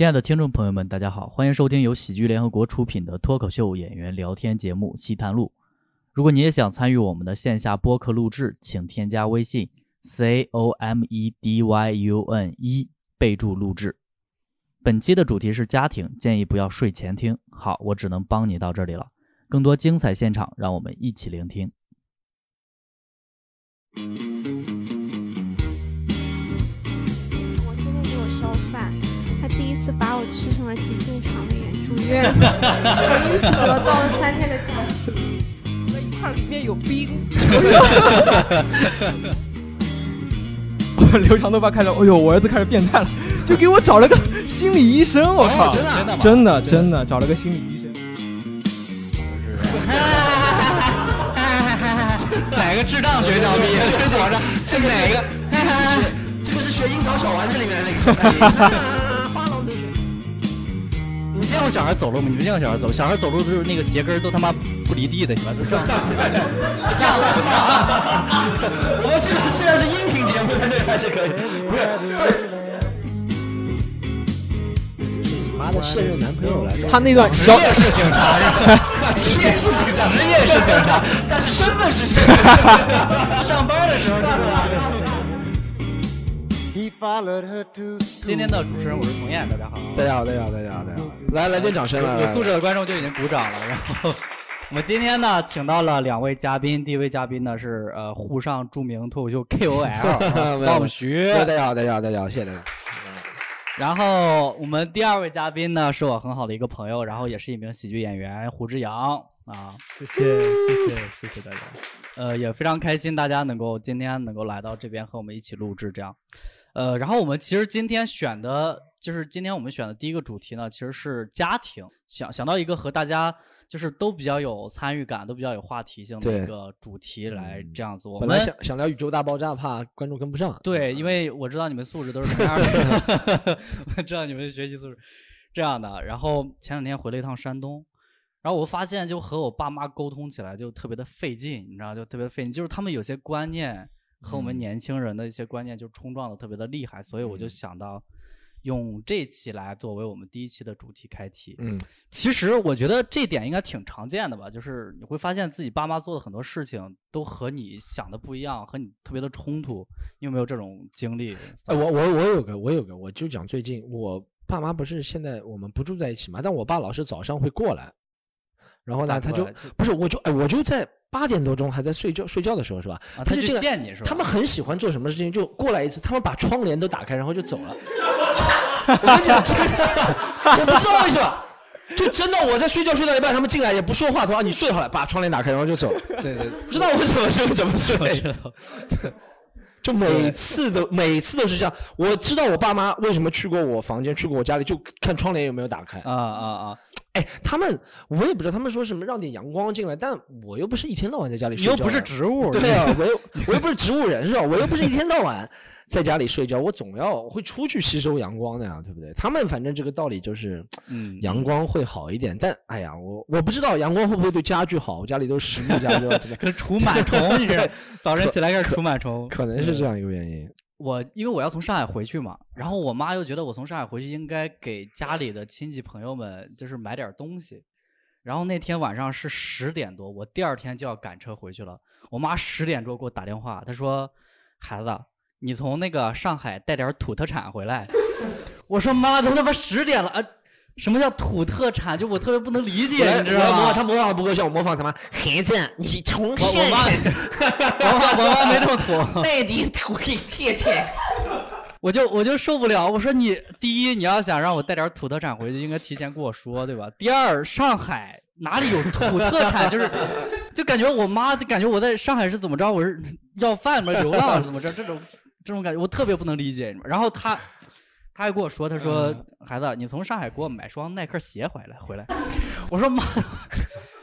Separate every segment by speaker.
Speaker 1: 亲爱的听众朋友们，大家好，欢迎收听由喜剧联合国出品的脱口秀演员聊天节目《西谈录》。如果你也想参与我们的线下播客录制，请添加微信 c o m e d y u n 一，备注录制。本期的主题是家庭，建议不要睡前听。好，我只能帮你到这里了。更多精彩现场，让我们一起聆听。
Speaker 2: 第一次把我吃成了急性肠胃炎住院，我因此得到了三天的假期。
Speaker 3: 那一块里面有冰，
Speaker 4: 我留长头发看着，哎呦，我儿子开始变态了，就给我找了个心理医生，我靠，
Speaker 5: 真的啊
Speaker 1: 真的？
Speaker 4: 真的真的找了个心理医生。
Speaker 5: 哪个智障学长 这这哪个？这个是学樱桃小丸子里面的那个。
Speaker 1: 你见过小孩走路吗？你没见过小孩走路？小孩走路都是那个鞋跟都他妈不离地的，你们都这样。
Speaker 5: 就这样子我们这个虽然是音频节目，但是还是可以。不是，妈的，现任男朋友来。
Speaker 4: 他那段
Speaker 5: 职业是警察？职业是警察，职业是警察，但是身份是现任。上班的时候？
Speaker 1: 今天的主持人我是童燕，大家好。
Speaker 5: 大家好，大家好，大家好，大家好，来来点掌声来，
Speaker 1: 有素质的观众就已经鼓掌了。然后我们今天呢，请到了两位嘉宾，第一位嘉宾呢是呃沪上著名脱口秀 KOL
Speaker 5: 没有
Speaker 1: Storm 徐，
Speaker 5: 大家好，大家好，大家好，谢谢大家。
Speaker 1: 然后我们第二位嘉宾呢是我很好的一个朋友，然后也是一名喜剧演员胡志阳啊，
Speaker 4: 谢谢谢谢谢谢大家。
Speaker 1: 呃，也非常开心大家能够今天能够来到这边和我们一起录制这样。呃，然后我们其实今天选的就是今天我们选的第一个主题呢，其实是家庭，想想到一个和大家就是都比较有参与感、都比较有话题性的一个主题来这样子。我
Speaker 5: 本
Speaker 1: 们
Speaker 5: 来想想聊宇宙大爆炸，怕观众跟不上。
Speaker 1: 对，因为我知道你们素质都是什么样的，我知道你们的学习素质这样的。然后前两天回了一趟山东，然后我发现就和我爸妈沟通起来就特别的费劲，你知道，就特别费劲，就是他们有些观念和我们
Speaker 5: 嗯
Speaker 1: 年轻人的一些观念就冲撞的特别的厉害，所以我就
Speaker 5: 嗯
Speaker 1: 想到用这期来作为我们第一期的主题开题。
Speaker 5: 嗯，
Speaker 1: 其实我觉得这点应该挺常见的吧，就是你会发现自己爸妈做的很多事情都和你想的不一样，和你特别的冲突。你有没有这种经历？
Speaker 5: 哎，我我我有个我有个，我就讲最近我爸妈不是现在我们不住在一起嘛，但我爸老是早上会过来，然后呢他就不是我就哎我就在八点多钟还在睡觉睡觉的时候是吧？
Speaker 1: 啊，他
Speaker 5: 就进来
Speaker 1: 见你是吧？
Speaker 5: 他们很喜欢做什么事情，就过来一次，他们把窗帘都打开，然后就走了。我跟你讲，真的，我不知道为什么，就真的我在睡觉睡到一半，他们进来也不说话，说啊你睡好了，把窗帘打开，然后就走了。
Speaker 1: 对对，
Speaker 5: 不知道为什么是怎么睡，
Speaker 1: 我知道。
Speaker 5: 就每次都每次都是这样。我知道我爸妈为什么去过我房间，去过我家里，就看窗帘有没有打开。
Speaker 1: 啊啊啊！
Speaker 5: 哎，他们我也不知道，他们说什么让点阳光进来，但我又不是一天到晚在家里睡觉的。
Speaker 1: 你又不是植物，
Speaker 5: 对啊，我又我又不是植物人是吧？我又不是一天到晚在家里睡觉，我总要会出去吸收阳光的呀，对不对？他们反正这个道理就是，
Speaker 1: 嗯
Speaker 5: 阳光会好一点。但哎呀，我我不知道阳光会不会对家具好，我家里都是实木家具，
Speaker 1: 除螨虫，你是早晨起来开始除螨虫，
Speaker 5: 可能是这样一个原因。
Speaker 1: 我因为我要从上海回去嘛，然后我妈又觉得我从上海回去应该给家里的亲戚朋友们就是买点东西，然后那天晚上是十点多，我第二天就要赶车回去了。我妈十点多给我打电话，她说：“孩子，你从那个上海带点土特产回来。”我说：“妈，都他妈十点了啊！”什么叫土特产？就我特别不能理解，你知道吗？
Speaker 5: 他模仿的不够像，我模仿他妈孩子，你从
Speaker 1: 我我妈，我妈我妈没这么土。
Speaker 5: 带点土给贴贴。
Speaker 1: 我就我就受不了，我说你第一你要想让我带点土特产回去，应该提前跟我说，对吧？第二，上海哪里有土特产？就是就感觉我妈感觉我在上海是怎么着？我是要饭吗？流浪怎么着？这种这种感觉我特别不能理解。然后他他还跟我说，他说孩子，你从上海给我买双耐克鞋回来回来。我说妈。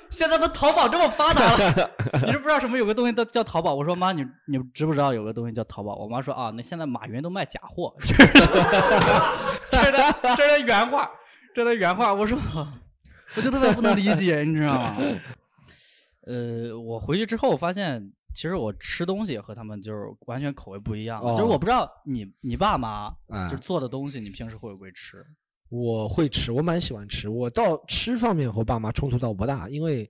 Speaker 1: 现在都淘宝这么发达了，你是不知道什么有个东西叫叫淘宝？我说妈，你你知不知道有个东西叫淘宝？我妈说啊，那现在马云都卖假货，这是这是原话，这是原话。我说我就特别不能理解，你知道吗？呃，我回去之后发现，其实我吃东西和他们就是完全口味不一样。
Speaker 5: 哦
Speaker 1: 就是我不知道你你爸妈
Speaker 5: 啊
Speaker 1: 就做的东西，你平时会不会吃？
Speaker 5: 我会吃，我蛮喜欢吃。我到吃方面和爸妈冲突倒不大，因为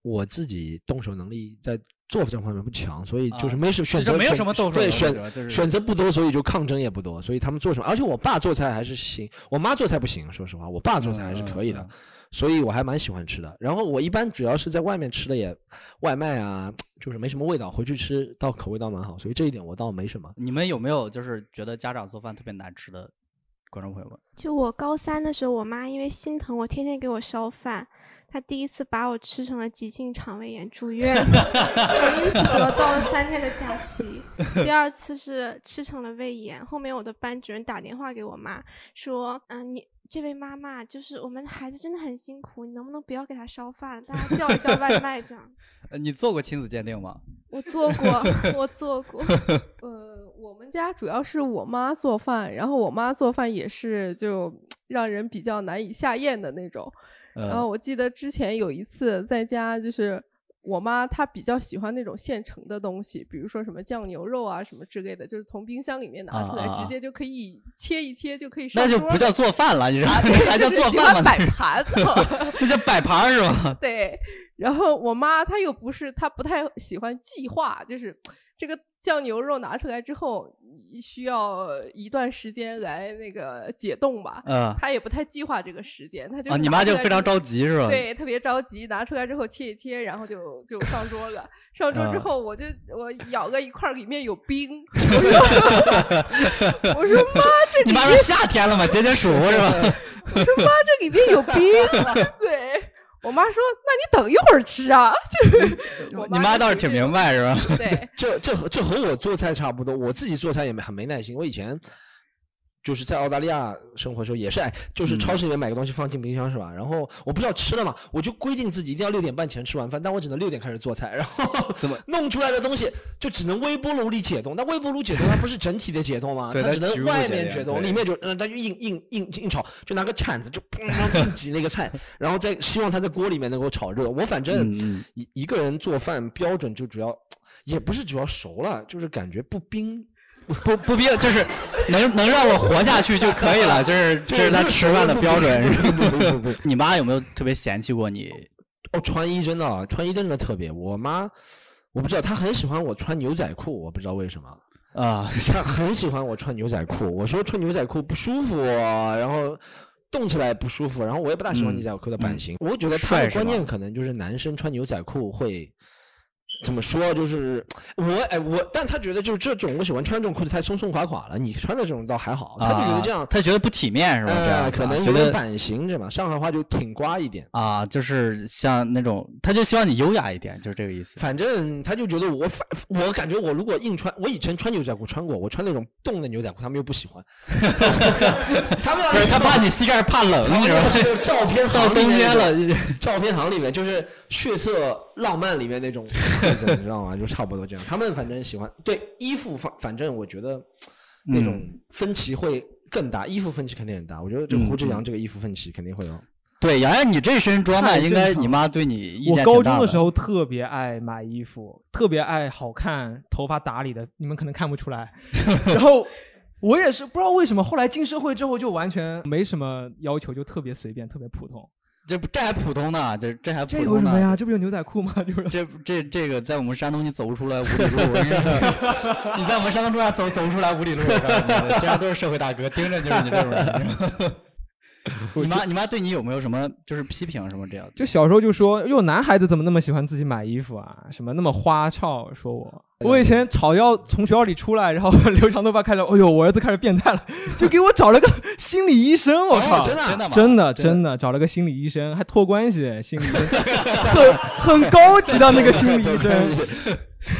Speaker 5: 我自己动手能力在做这方面不强，所以就是
Speaker 1: 啊
Speaker 5: 没什么选
Speaker 1: 其实没有
Speaker 5: 择选
Speaker 1: 什么动手能力
Speaker 5: 对选
Speaker 1: 就是
Speaker 5: 选择不多，所以就抗争也不多，所以他们做什么，而且我爸做菜还是行，我妈做菜不行，说实话，我爸做菜还是可以的。所以我还蛮喜欢吃的。然后我一般主要是在外面吃的也外卖啊，就是没什么味道，回去吃倒口味倒蛮好，所以这一点我倒没什么。
Speaker 1: 你们有没有就是觉得家长做饭特别难吃的观众朋友们？
Speaker 2: 就我高三的时候，我妈因为心疼我，天天给我烧饭。她第一次把我吃成了急性肠胃炎，住院，我因此得到了三天的假期。第二次是吃成了胃炎，后面我的班主任打电话给我妈说：“嗯、你这位妈妈，就是我们的孩子真的很辛苦，你能不能不要给他烧饭，大家叫一叫外卖这样。
Speaker 1: 呃你做过亲子鉴定吗？”
Speaker 2: 我做过，我做过。
Speaker 3: 呃，我们家主要是我妈做饭，然后我妈做饭也是就让人比较难以下咽的那种。然后
Speaker 1: 呃，
Speaker 3: 我记得之前有一次在家，就是我妈她比较喜欢那种现成的东西，比如说什么酱牛肉啊什么之类的，就是从冰箱里面拿出来，直接就可以切一切就可以上
Speaker 1: 那。就不叫做饭了，你知道吗？
Speaker 3: 啊，对，
Speaker 1: 还叫做饭吗？
Speaker 3: 摆盘子。
Speaker 1: 那叫摆盘儿是吗？
Speaker 3: 对，然后我妈她又不是，她不太喜欢计划，就是这个酱牛肉拿出来之后，需要一段时间来那个解冻吧。
Speaker 1: 嗯
Speaker 3: 他也不太计划这个时间，他就
Speaker 1: 啊，你妈就非常着急是吧？
Speaker 3: 对，特别着急，拿出来之后切一切，然后就就上桌了。上桌之
Speaker 1: 啊
Speaker 3: 后，我就我咬个一块，里面有冰。我说 我说 妈，这里面
Speaker 1: 你妈说夏天了嘛，解解暑是吧？
Speaker 3: 我说妈，这里面有冰。对我妈说，那你等一会儿吃啊。就是我
Speaker 1: 你妈倒是挺明白是吧？
Speaker 3: 对，
Speaker 5: 这这和这和我做菜差不多，我自己做菜也没很没耐心。我以前就是在澳大利亚生活的时候，也是哎，就是超市里面买个东西放进冰箱是吧？然后我不知道吃了嘛，我就规定自己一定要六点半前吃完饭，但我只能六点开始做菜，然后
Speaker 1: 怎么
Speaker 5: 弄出来的东西就只能微波炉里解冻。那微波炉解冻它不是整体的解冻吗？它只能外面解冻，里面就嗯，它就硬硬硬硬炒，就拿个铲子就砰砰硬 挤那个菜，然后再希望它在锅里面能够炒热。我反正一一个人做饭标准就主要，也不是主要熟了，就是感觉不冰。
Speaker 1: 不不必要，就是能能让我活下去就可以了，就是 这是他吃饭的标准。
Speaker 5: 不不不不，
Speaker 1: 你妈有没有特别嫌弃过你？
Speaker 5: 哦，穿衣真的啊，穿衣真的特别。我妈，我不知道，她很喜欢我穿牛仔裤，我不知道为什么。
Speaker 1: 啊，
Speaker 5: 她很喜欢我穿牛仔裤，我说穿牛仔裤不舒服，然后动起来不舒服，然后我也不大喜欢
Speaker 1: 嗯
Speaker 5: 牛仔裤的版型。我觉得她的
Speaker 1: 帅是吧
Speaker 5: 观念可能就是男生穿牛仔裤会。怎么说？就是我哎我，但他觉得就是这种我喜欢穿这种裤子太松松垮垮了，你穿的这种倒还好，他就觉得这样
Speaker 1: 啊，他觉得不体面是吧？这样
Speaker 5: 可能
Speaker 1: 觉得
Speaker 5: 版型，是吧？上海话就挺刮一点。
Speaker 1: 啊，就是像那种，他就希望你优雅一点，就是这个意思。
Speaker 5: 反正他就觉得我反，我感觉我如果硬穿，我以前穿牛仔裤穿过，我穿那种冻的牛仔裤，他们又不喜欢。他们要
Speaker 1: 不是他怕你膝盖怕冷，
Speaker 5: 他们
Speaker 1: 你知道吗？
Speaker 5: 是照片
Speaker 1: 到冬
Speaker 5: 面
Speaker 1: 天了，
Speaker 5: 照片行里面就是血色浪漫里面那种你知道吗？就差不多这样。他们反正喜欢对衣服，反反正我觉得那种
Speaker 1: 嗯
Speaker 5: 分歧会更大，衣服分歧肯定很大。我觉得这
Speaker 1: 嗯
Speaker 5: 胡志阳
Speaker 1: 嗯
Speaker 5: 这个衣服分歧肯定会有。
Speaker 1: 对，洋洋，你这身装扮，应该你妈对你意见
Speaker 4: 我高中的时候特别爱买衣服，特别爱好看，头发打理的，你们可能看不出来。然后我也是不知道为什么，后来进社会之后就完全没什么要求，就特别随便，特别普通。
Speaker 1: 这不这还普通呢，这这还普通
Speaker 4: 这有。什么呀？这不就牛仔裤吗？就是
Speaker 1: 这这这个在我们山东你走不出来五里路，你在我们山东路上走走不出来五里路，这样都是社会大哥，盯着就是你这种人。你 妈你妈对你有没有什么就是批评什么这样？
Speaker 4: 就小时候就说，哟，男孩子怎么那么喜欢自己买衣服啊？什么那么花俏？说我，我以前吵要从学校里出来，然后留长头发，开始，哎呦，我儿子开始变态了，就给我找了个心理医生，我靠，
Speaker 5: 哦真的啊
Speaker 1: 真的吗？
Speaker 4: 真的
Speaker 1: 真
Speaker 4: 真的找了个心理医生，还托关系，心理医生很很高级的那个心理医生。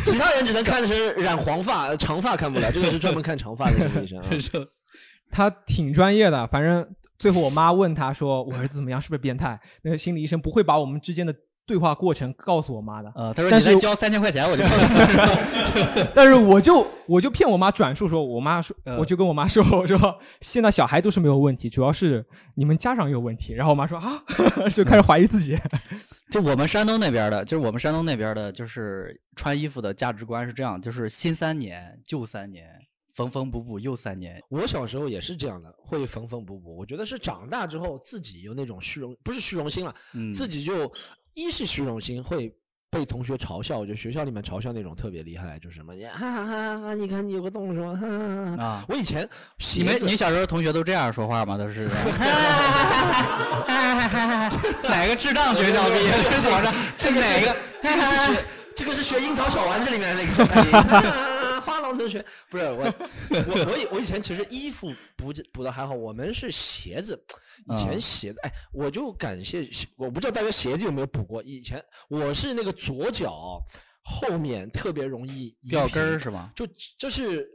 Speaker 5: 其他人只能看是染黄发、长发看不了，这个是专门看长发的心理医生啊。
Speaker 4: 他挺专业的，反正最后我妈问他说：“我儿子怎么样？是不是变态？”那个心理医生不会把我们之间的对话过程告诉我妈的，
Speaker 1: 呃，他说
Speaker 4: 但是
Speaker 1: 你再交三千块钱，我就告诉你。
Speaker 4: 但是我就我就骗我妈转述说，我妈说，
Speaker 1: 嗯
Speaker 4: 我就跟我妈说，我说现在小孩都是没有问题，主要是你们家长有问题。然后我妈说啊，就开始怀疑自己。
Speaker 1: 就我们山东那边的，就是我们山东那边的，就是穿衣服的价值观是这样，就是新三年旧三年，缝缝补补又三年。
Speaker 5: 我小时候也是这样的，会缝缝补补。我觉得是长大之后自己有那种虚荣，不是虚荣心了，
Speaker 1: 嗯，
Speaker 5: 自己就一是虚荣心会被同学嘲笑，就学校里面嘲笑那种特别厉害，就是什么哈哈哈哈，你看你有个洞是吧？哈哈哈哈。
Speaker 1: 啊，
Speaker 5: 我以前
Speaker 1: 你们你小时候同学都这样说话吗？都是哈哈哈哈哪个智障学校毕业的？
Speaker 5: 这个
Speaker 1: 哪个？
Speaker 5: 这个是学这个是学樱桃小丸子里面的那个花 郎同学，不是我 我我以我以前其实衣服补补的还好，我们是鞋子，以前
Speaker 1: 嗯
Speaker 5: 鞋子，哎，我就感谢，我不知道大家鞋子有没有补过，以前我是那个左脚后面特别容易
Speaker 1: 掉跟儿是吗？
Speaker 5: 就就是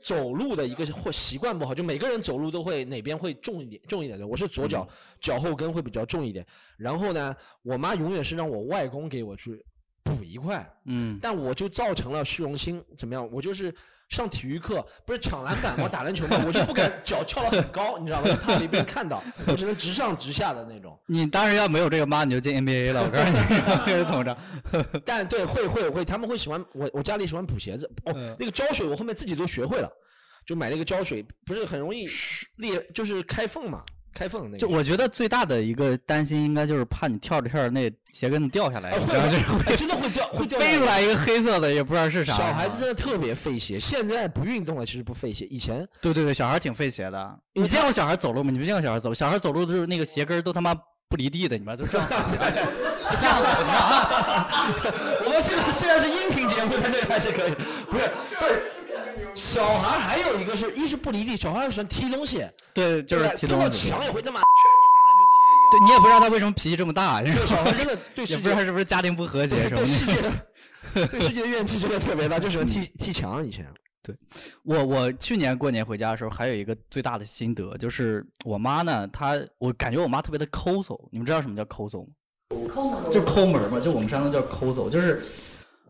Speaker 5: 走路的一个或习惯不好，就每个人走路都会哪边会重一点，重一点的。我是左脚、
Speaker 1: 嗯
Speaker 5: 脚后跟会比较重一点，然后呢，我妈永远是让我外公给我去补一块，
Speaker 1: 嗯，
Speaker 5: 但我就造成了虚荣心，怎么样？我就是上体育课不是抢篮板，我打篮球嘛，我就不敢脚翘得很高，你知道吗？怕没被人看到，我只能直上直下的那种。
Speaker 1: 你当时要没有这个妈，你就进 NBA 了。我告诉你，这是怎么着？
Speaker 5: 但对，会会会，他们会喜欢我，我家里喜欢补鞋子。哦，
Speaker 1: 嗯
Speaker 5: 那个胶水我后面自己都学会了，就买了一个胶水，不是很容易裂，就是开缝嘛，开缝那个。
Speaker 1: 就我觉得最大的一个担心，应该就是怕你跳着跳着那鞋跟子掉下来，
Speaker 5: 哎会
Speaker 1: 然后就是
Speaker 5: 哎真的会掉，会掉
Speaker 1: 飞出来一个黑色的，也不知道是啥。
Speaker 5: 小孩子真的特别费鞋，现在不运动了，其实不费鞋。以前
Speaker 1: 对对对，小孩挺费鞋的。你见过小孩走路吗？你没见过小孩走，小孩走路就是那个鞋跟都他妈不离地的，你们就这样，就这样走，你看啊。
Speaker 5: 我们这个虽然是音频节目，但这个还是可以。不是，不是，小孩还有一个是，一是不离地，小孩喜欢踢东西，
Speaker 1: 对，就是踢东西。
Speaker 5: 墙也会这么。
Speaker 1: 对你也不知道他为什么脾气这么大，
Speaker 5: 对，小孩真的 对世界
Speaker 1: 也不知道是不是家庭不和谐什么
Speaker 5: 对世。界的对世界 的怨气真的特别大，就喜欢踢踢墙。以前对
Speaker 1: 我我去年过年回家的时候，还有一个最大的心得，就是我妈呢，她我感觉我妈特别的抠搜。你们知道什么叫抠搜吗？就抠门嘛，就我们山东叫抠搜，就是，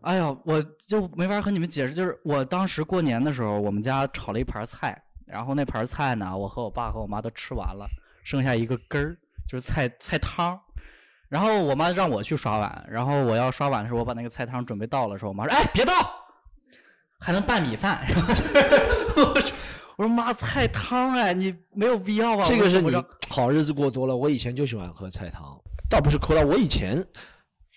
Speaker 1: 哎呀，我就没法和你们解释。就是我当时过年的时候，我们家炒了一盘菜，然后那盘菜呢，我和我爸和我妈都吃完了，剩下一个根儿，就是菜菜汤。然后我妈让我去刷碗，然后我要刷碗的时候，我把那个菜汤准备倒了时候，我妈说：“哎，别倒，还能拌米饭。”然后我说：“我说妈，菜汤哎，你没有必要吧？”
Speaker 5: 这个是你好日子过多了。我以前就喜欢喝菜汤，倒不是抠到我以前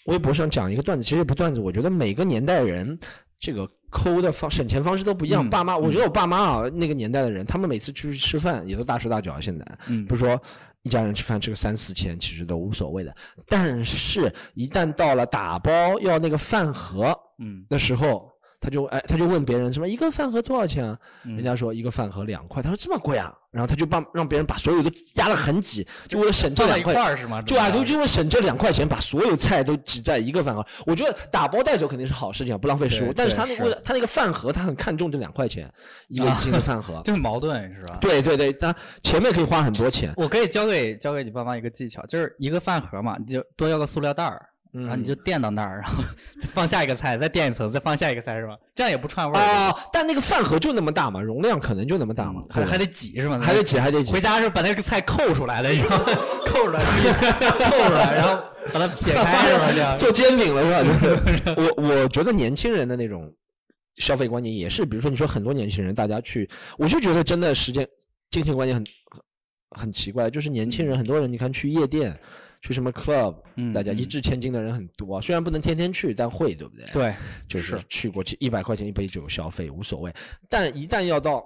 Speaker 5: 微博上讲一个段子，其实也不段子，我觉得每个年代人这个抠的方省钱方式都不一样。
Speaker 1: 嗯
Speaker 5: 爸妈，我觉得我爸妈啊，那个年代的人，他们每次出去吃饭也都大手大脚。现在
Speaker 1: 嗯
Speaker 5: 不是说一家人吃饭吃个三四千，其实都无所谓的。但是，一旦到了打包要那个饭盒
Speaker 1: 嗯，
Speaker 5: 的时候，他就哎，他就问别人什么一个饭盒多少钱啊？
Speaker 1: 嗯
Speaker 5: 人家说一个饭盒两块，他说这么贵啊，然后他就帮让别人把所有的压得很挤，就为了省这两块
Speaker 1: 是吗？
Speaker 5: 就啊，就就为省这两块钱，把所有菜都挤在一个饭盒。我觉得打包带走肯定是好事情啊，不浪费食物。但是他那个他那个饭盒，他很看重这两块钱一个一次性的饭盒。
Speaker 1: 就很矛盾是吧？
Speaker 5: 对对对，他前面可以花很多钱。
Speaker 1: 我可以教给教给你爸妈一个技巧，就是一个饭盒嘛，你就多要个塑料袋儿，然后你就垫到那儿，然后 放下一个菜，再垫一层，再放下一个菜是吧？这样也不串味儿，
Speaker 5: 啊，但那个饭盒就那么大嘛，容量可能就那么大嘛，
Speaker 1: 还还
Speaker 5: 得
Speaker 1: 得挤是吧？
Speaker 5: 还得挤，还得挤
Speaker 1: 回。家是把那个菜扣出来了，你知道吗？扣出来，扣出来，然后把它撇开是吧？这样
Speaker 5: 做煎饼了是吧？就是我我觉得年轻人的那种消费观念也是，比如说你说很多年轻人大家去，我就觉得真的时间金钱观念很很很奇怪，就是年轻人很多人你看去夜店。去什么 club，、
Speaker 1: 嗯
Speaker 5: 大家一
Speaker 1: 嗯
Speaker 5: 掷千金的人很多，虽然不能天天去，但会，对不对？，
Speaker 1: 对，
Speaker 5: 就是
Speaker 1: 是
Speaker 5: 去过去一百块钱一杯酒消费无所谓，但一旦要到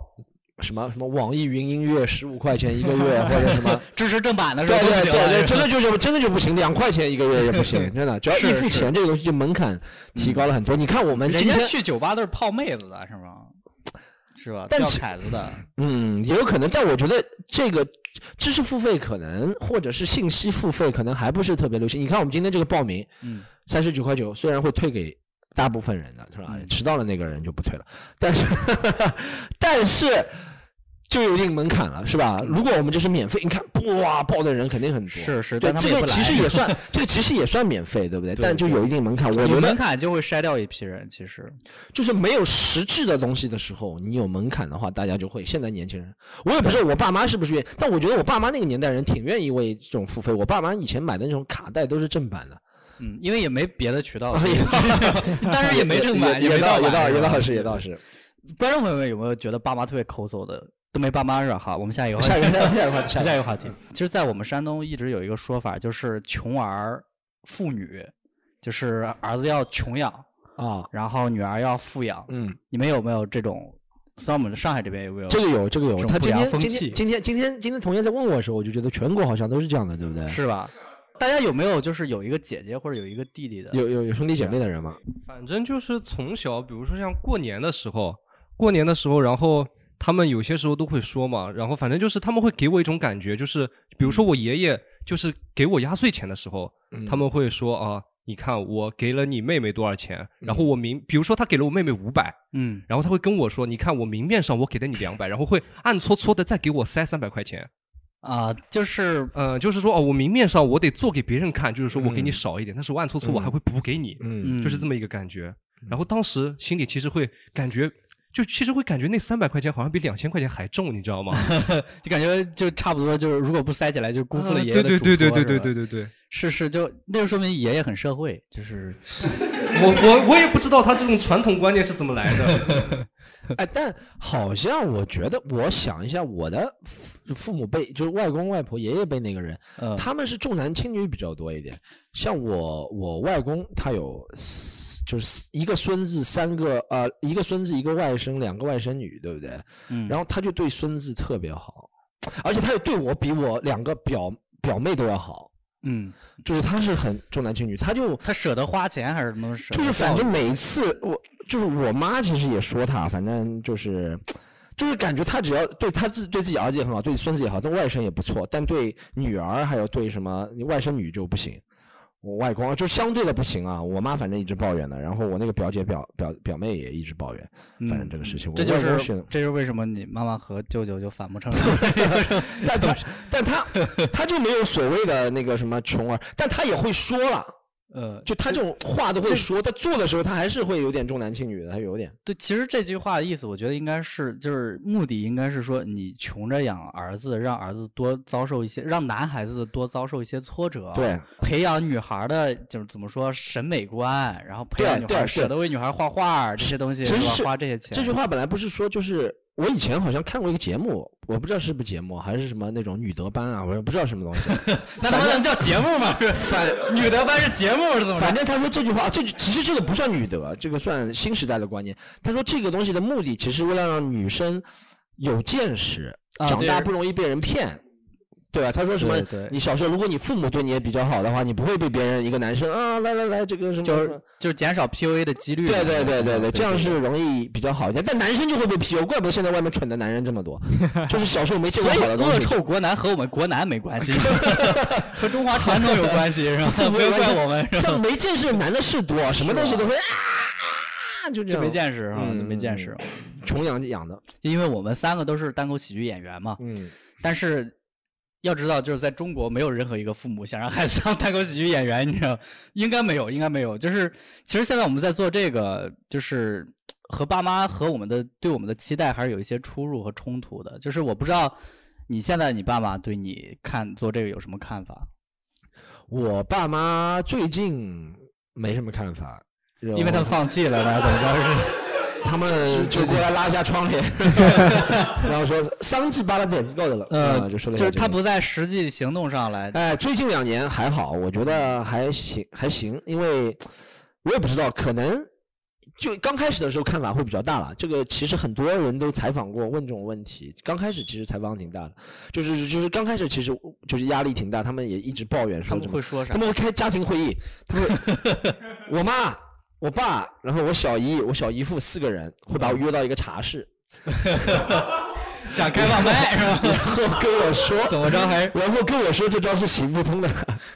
Speaker 5: 什么什么网易云音乐十五块钱一个月，或者什么
Speaker 1: 支持正版的时
Speaker 5: 对
Speaker 1: 候都不行了
Speaker 5: 对对对，真的就是真的就不行，两块钱一个月也不行，真的，只要一付
Speaker 1: 是是
Speaker 5: 钱这个东西就门槛提高了很多。你看我们今天，
Speaker 1: 人家去酒吧都是泡妹子的是吗？是吧？钓
Speaker 5: 但其
Speaker 1: 凯子的，
Speaker 5: 嗯，也有可能，但我觉得这个知识付费可能或者是信息付费可能还不是特别流行。你看我们今天这个报名，
Speaker 1: 嗯，
Speaker 5: 三十九块九，虽然会退给大部分人的是吧？
Speaker 1: 嗯
Speaker 5: 迟到了那个人就不退了，但是 但是就有一定门槛了，是吧？如果我们就是免费，你看哇，报的人肯定很多，
Speaker 1: 是是
Speaker 5: 对这个其实也算 这个其实也算免费，对不对？
Speaker 1: 对
Speaker 5: 但就有一定门槛，我
Speaker 1: 有
Speaker 5: 觉得
Speaker 1: 门槛就会筛掉一批人，其实。
Speaker 5: 就是没有实质的东西的时候，你有门槛的话，大家就会。现在年轻人，我也不知道我爸妈是不是愿意，但我觉得我爸妈那个年代人挺愿意为这种付费。我爸妈以前买的那种卡带都是正版的，
Speaker 1: 嗯，因为也没别的渠道，
Speaker 5: 也
Speaker 1: 当然也没正版，
Speaker 5: 也
Speaker 1: 没盗版
Speaker 5: 倒也倒也
Speaker 1: 是吧
Speaker 5: 倒是也倒是。
Speaker 1: 观众朋友们有没有觉得爸妈特别抠搜的？都没爸妈是吧？好，我们下一个话题
Speaker 5: 下一个下一个话题 下一个
Speaker 1: 话题。其实，在我们山东一直有一个说法，就是穷儿富女，就是儿子要穷养，
Speaker 5: 啊，
Speaker 1: 然后女儿要富养。
Speaker 5: 嗯，
Speaker 1: 你们有没有这种？虽然我们上海这边有没有？
Speaker 5: 这个有，这个有。他今天今
Speaker 1: 良风气
Speaker 5: 天今天今天今天同学在问我的时候，我就觉得全国好像都是这样的，对不对？
Speaker 1: 是吧？大家有没有就是有一个姐姐或者有一个弟弟的？
Speaker 5: 有有有兄弟姐妹的人吗？
Speaker 6: 反正就是从小，比如说像过年的时候，过年的时候，然后他们有些时候都会说嘛，然后反正就是他们会给我一种感觉，就是比如说我爷爷就是给我压岁钱的时候，
Speaker 5: 嗯。
Speaker 6: 他们会说啊，你看我给了你妹妹多少钱，然后我明，比如说他给了我妹妹五百，
Speaker 1: 嗯，
Speaker 6: 然后他会跟我说，你看我明面上我给了你两百，然后会暗搓搓的再给我塞三百块钱。
Speaker 1: 啊、就是
Speaker 6: 呃，就是说哦，我明面上我得做给别人看，就是说我给你
Speaker 5: 嗯。
Speaker 6: 少一点，但是我暗搓搓我还会补给你，
Speaker 5: 嗯
Speaker 1: 嗯，
Speaker 6: 就是。这么一个感觉。然后当时心里其实会感觉，就其实会感觉那三百块钱好像比两千块钱还重，你知道吗？
Speaker 1: 就感觉就差不多，就是如果不塞起来，就辜负了
Speaker 6: 啊
Speaker 1: 爷爷的嘱
Speaker 6: 对对对对对对对对对。
Speaker 1: 是是，就那就说明爷爷很社会，就是
Speaker 6: 我我我也不知道他这种传统观念是怎么来的。
Speaker 5: 哎，但好像我觉得，我想一下，我的父父母辈，就是外公外婆、爷爷辈那个人，
Speaker 1: 嗯
Speaker 5: 他们是重男轻女比较多一点。像我，我外公他有四就是一个孙子，三个呃，一个孙子，一个外甥，两个外甥女，对不对？
Speaker 1: 嗯，
Speaker 5: 然后他就对孙子特别好，而且他也对我比我两个表表妹都要好，
Speaker 1: 嗯，
Speaker 5: 就是他是很重男轻女，他就
Speaker 1: 他舍得花钱还是什么舍
Speaker 5: 就是反正每次我就是我妈其实也说他，反正就是就是感觉他只要对他自对自己儿子也很好，对孙子也好，对外甥也不错，但对女儿还有对什么外甥女就不行。我外公就相对的不行啊，我妈反正一直抱怨的，然后我那个表姐表表表妹也一直抱怨，反正这个事情，
Speaker 1: 嗯这就是这就是为什么你妈妈和舅舅就反目成仇。
Speaker 5: 但他但他他就没有所谓的那个什么穷儿，但他也会说了，
Speaker 1: 呃，
Speaker 5: 就他这种话都会说，他做的时候他还是会有点重男轻女的，他有点。
Speaker 1: 对，其实这句话的意思，我觉得应该是，就是目的应该是说，你穷着养儿子，让儿子多遭受一些，让男孩子多遭受一些挫折，
Speaker 5: 对，
Speaker 1: 培养女孩的，就是怎么说审美观，然后培养女孩舍得为女孩画画这些东西，是花这些钱。
Speaker 5: 这句话本来不是说，就是我以前好像看过一个节目，我不知道是不是节目，还是什么那种女德班啊，我也不知道什么东西。
Speaker 1: 那他妈能叫节目吗？是 反 女德班是节目是怎么？
Speaker 5: 反正他说这句话，这其实这个不算女德，这个算新时代的观念。他说这个东西的目的，其实为了让女生有见识，长大不容易被人骗。对吧？他说什么？你小时候，如果你父母对你也比较好的话，你不会被别人一个男生啊，来来来，这个什么
Speaker 1: 就是就是减少 PUA 的几率。
Speaker 5: 对对对对
Speaker 1: 嗯
Speaker 5: 对，这样是容易比较好一点。但男生就会被 PUA，怪不得现在外面蠢的男人这么多，就是小时候没见过
Speaker 1: 所以。恶臭国男和我们国男没关系，和中华传统有关系是吧？不要怪我们是吧？
Speaker 5: 没见识男的是多，什么东西都会啊啊，就这
Speaker 1: 没见识啊，
Speaker 5: 嗯
Speaker 1: 没见识。
Speaker 5: 穷养养的，
Speaker 1: 因为我们三个都是单口喜剧演员嘛，
Speaker 5: 嗯，
Speaker 1: 但是要知道，就是在中国没有任何一个父母想让孩子当单口喜剧演员，你知道？应该没有，应该没有。就是其实现在我们在做这个，就是和爸妈和我们的对我们的期待还是有一些出入和冲突的。就是我不知道你现在你爸妈对你看做这个有什么看法？
Speaker 5: 我爸妈最近没什么看法，
Speaker 1: 因为他们放弃了呢，怎么着是？
Speaker 5: 他们就过来拉一下窗帘，然后说桑吉巴拉点子够的了，
Speaker 1: 呃，
Speaker 5: 啊就说了一
Speaker 1: 就是他不在实际行动上来。
Speaker 5: 哎，最近两年还好，我觉得还行，还行，因为我也不知道，可能就刚开始的时候看法会比较大了。这个其实很多人都采访过，问这种问题。刚开始其实采访挺大的，就是就是刚开始其实就是压力挺大，他们也一直抱怨
Speaker 1: 他们
Speaker 5: 说怎么
Speaker 1: 会说啥
Speaker 5: 他？们会开家庭会议，他会 我妈、我爸，然后我小姨、我小姨夫四个人会把我约到一个茶室，
Speaker 1: 讲开放麦是吧？
Speaker 5: 然后跟我说
Speaker 1: 怎么着还
Speaker 5: 然后跟我说这招是行不通的，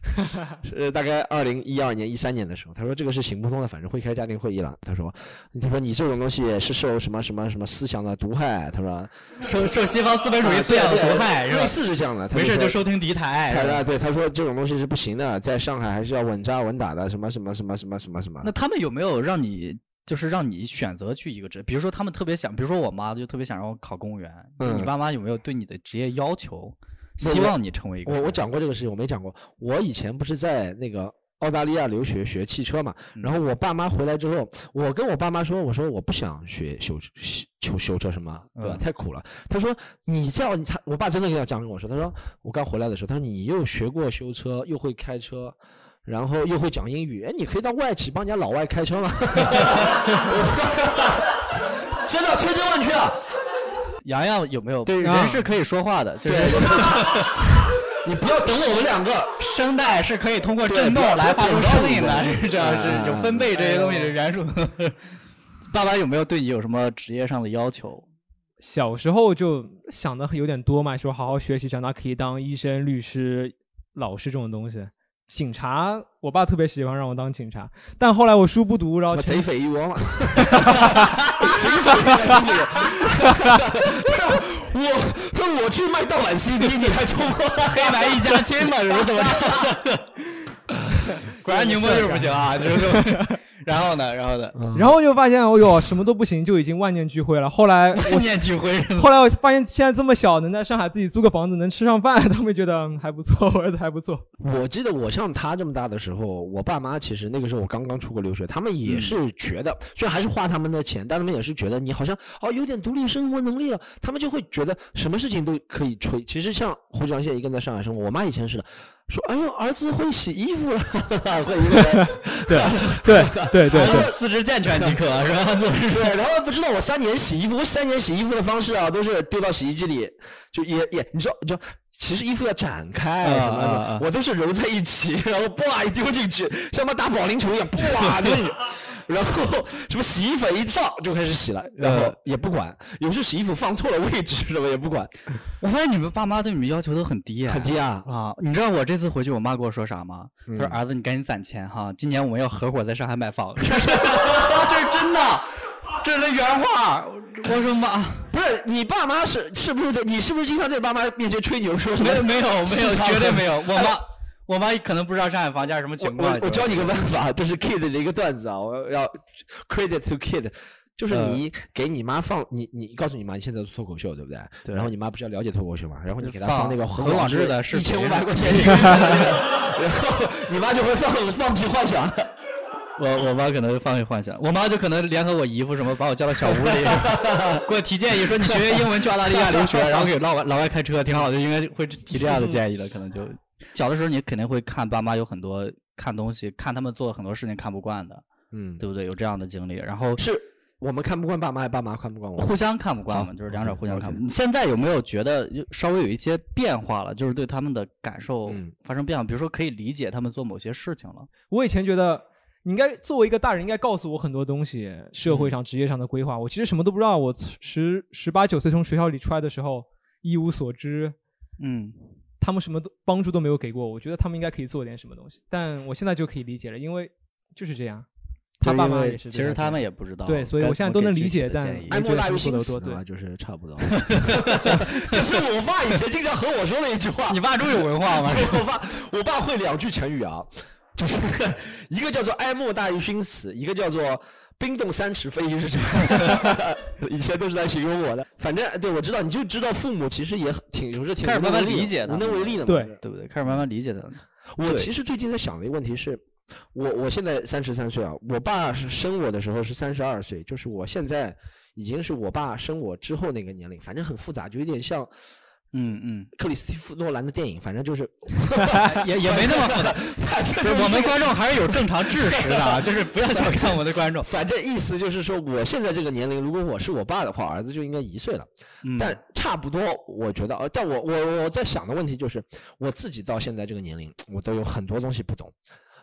Speaker 5: 是大概二零一二年、一三年的时候，他说这个是行不通的，反正会开家庭会议了。他说，他说你这种东西是受什么什么什么思想的毒害，他说
Speaker 1: 受受西方资本主义思想的毒害是吧
Speaker 5: 类？似是这样的。他
Speaker 1: 没事就收听敌台
Speaker 5: 对他说这种东西是不行的，在上海还是要稳扎稳打的，什么什么什么什么什么什么。
Speaker 1: 那他们有没有让你就是让你选择去一个职？比如说他们特别想，比如说我妈就特别想让我考公务员。就你
Speaker 5: 嗯
Speaker 1: 爸妈有没有对你的职业要求？希望你成为一个？
Speaker 5: 我我讲过这个事情，我没讲过。我以前不是在那个澳大利亚留学学汽车嘛，然后我爸妈回来之后，我跟我爸妈说，我说我不想学修修修修车什么，对吧？
Speaker 1: 嗯
Speaker 5: 太苦了。他说你这样，你他我爸真的这样讲跟我说，他说我刚回来的时候，他说你又学过修车，又会开车。然后又会讲英语，哎，你可以当外企帮人家老外开车吗？真的千真万确啊！
Speaker 1: 洋洋有没有？
Speaker 5: 对
Speaker 1: 人是可以说话的，就是
Speaker 5: 你不要等我们两个，
Speaker 1: 声带是可以通过
Speaker 5: 对
Speaker 1: 震动来发出声音的，是这样，是有分贝这些东西的元素。爸爸有没有对你有什么职业上的要求？
Speaker 4: 小时候就想的有点多嘛，说好好学习，长大可以当医生、律师、老师这种东西。警察，我爸特别喜欢让我当警察，但后来我书不读，然后
Speaker 5: 贼匪一窝嘛，警匪警匪。我他说我去卖盗版 CD，你还冲我
Speaker 1: 黑白一家亲嘛，是怎么着？果然宁波就是不行啊，就是这么。然后呢，然后呢？
Speaker 4: 然后就发现，哦哟，什么都不行，就已经万念俱灰了。后来万
Speaker 1: 念俱灰，
Speaker 4: 后来我发现现在这么小，能在上海自己租个房子，能吃上饭，他们觉得嗯还不错，我儿子还不错。
Speaker 5: 我记得我像他这么大的时候，我爸妈其实那个时候我刚刚出国留学，他们也是觉得，虽然还是花他们的钱，但他们也是觉得你好像哦有点独立生活能力了，他们就会觉得什么事情都可以吹。其实像胡志阳现在一个人在上海生活，我妈以前是的，说哎呦儿子会洗衣服了，会一个人，
Speaker 4: 对对对对对，
Speaker 1: 四肢健全即可，是吧？
Speaker 5: 对，然后不知道我三年洗衣服，我三年洗衣服的方式啊，都是丢到洗衣机里，就也也，你知道，你知道，其实衣服要展开
Speaker 1: 啊
Speaker 5: 什么
Speaker 1: 啊啊
Speaker 5: 的，我都是揉在一起，然后叭一丢进去，像妈打保龄球一样，叭丢进去，然后什么洗衣粉一放就开始洗了，然后也不管，有时候洗衣服放错了位置什么也不管，
Speaker 1: 我发现你们爸妈对你们要求都很低啊，
Speaker 5: 很低啊。
Speaker 1: 啊！你知道我这次回去，我妈跟我说啥吗？她说：“儿子，你赶紧攒钱哈，今年我们要合伙在上海买房。”这是这是真的，这是原话。我说妈，
Speaker 5: 不是你爸妈是是不是在你是不是经常在爸妈面前吹牛说什么？
Speaker 1: 没有没有没有，绝对没有。我
Speaker 5: 哎
Speaker 1: 妈我妈可能不知道上海房价是什么情况。
Speaker 5: 我我教你个办法，这是 Kid 的一个段子啊，我要 credit to Kid。就是你给你妈放你你告诉你妈你现在做脱口秀对不对？
Speaker 1: 对
Speaker 5: 然后你妈不是要了解脱口秀嘛？然后你给她
Speaker 1: 放
Speaker 5: 放那个
Speaker 1: 何广智的视
Speaker 5: 一
Speaker 1: 频
Speaker 5: 千五百块 钱一个月，然后你妈就会放放弃幻想。
Speaker 1: 我我妈可能放弃幻想，我妈就可能联合我姨夫什么，把我叫到小屋里，给我提建议说你学学英文去澳大利亚留学，然后给老外老外开车挺好的，应该会提这样的建议了，可能就小的时候你肯定会看爸妈有很多看东西，看他们做很多事情看不惯的，
Speaker 5: 嗯，
Speaker 1: 对不对？有这样的经历，然后
Speaker 5: 是我们看不惯爸妈，还是爸妈看不惯我们？
Speaker 1: 互相看不惯嘛，就是两者互相看不惯。你现在有没有觉得就稍微有一些变化了？就是对他们的感受
Speaker 5: 嗯
Speaker 1: 发生变化，比如说可以理解他们做某些事情了。
Speaker 4: 我以前觉得你应该作为一个大人，应该告诉我很多东西，社会上、职业上的规划。我其实什么都不知道。我十十八九岁从学校里出来的时候一无所知，
Speaker 1: 嗯，
Speaker 4: 他们什么都帮助都没有给过我。我觉得他们应该可以做点什么东西，但我现在就可以理解了，因为就是这样。他爸妈也是这样，
Speaker 1: 其实他们也不知道。
Speaker 4: 对，所以我现在都能理解，但
Speaker 5: 哀莫大于心死，
Speaker 4: 对
Speaker 5: 嘛，就是差不多。这是我爸以前经常和我说的一句话。
Speaker 1: 你爸这么有文化吗？
Speaker 5: 我爸，我爸会两句成语啊，就是 一个叫做哀莫大于心死，一个叫做冰冻三尺非一日之寒。以前都是在形容我的。反正对我知道，你就知道父母其实也挺有时候挺
Speaker 1: 开始慢慢
Speaker 5: 无能为力的
Speaker 1: 理解的
Speaker 5: 无能为力的嘛。
Speaker 4: 对
Speaker 1: 对不对？开始慢慢理解他们。对
Speaker 5: 我其实最近在想的一个问题是，我我现在三十三岁啊，我爸是生我的时候是三十二岁，就是我现在已经是我爸生我之后那个年龄，反正很复杂，就有点像
Speaker 1: 嗯嗯，
Speaker 5: 克里斯蒂夫诺兰的电影，反正就是
Speaker 1: 也也没那么复杂。
Speaker 5: 反正就是是
Speaker 1: 我们观众还是有正常知识的啊，就是不要小看我们的观众。
Speaker 5: 反正意思就是说，我现在这个年龄，如果我是我爸的话，儿子就应该一岁了。
Speaker 1: 嗯
Speaker 5: 但差不多，我觉得，呃，但我我我在想的问题就是，我自己到现在这个年龄，我都有很多东西不懂，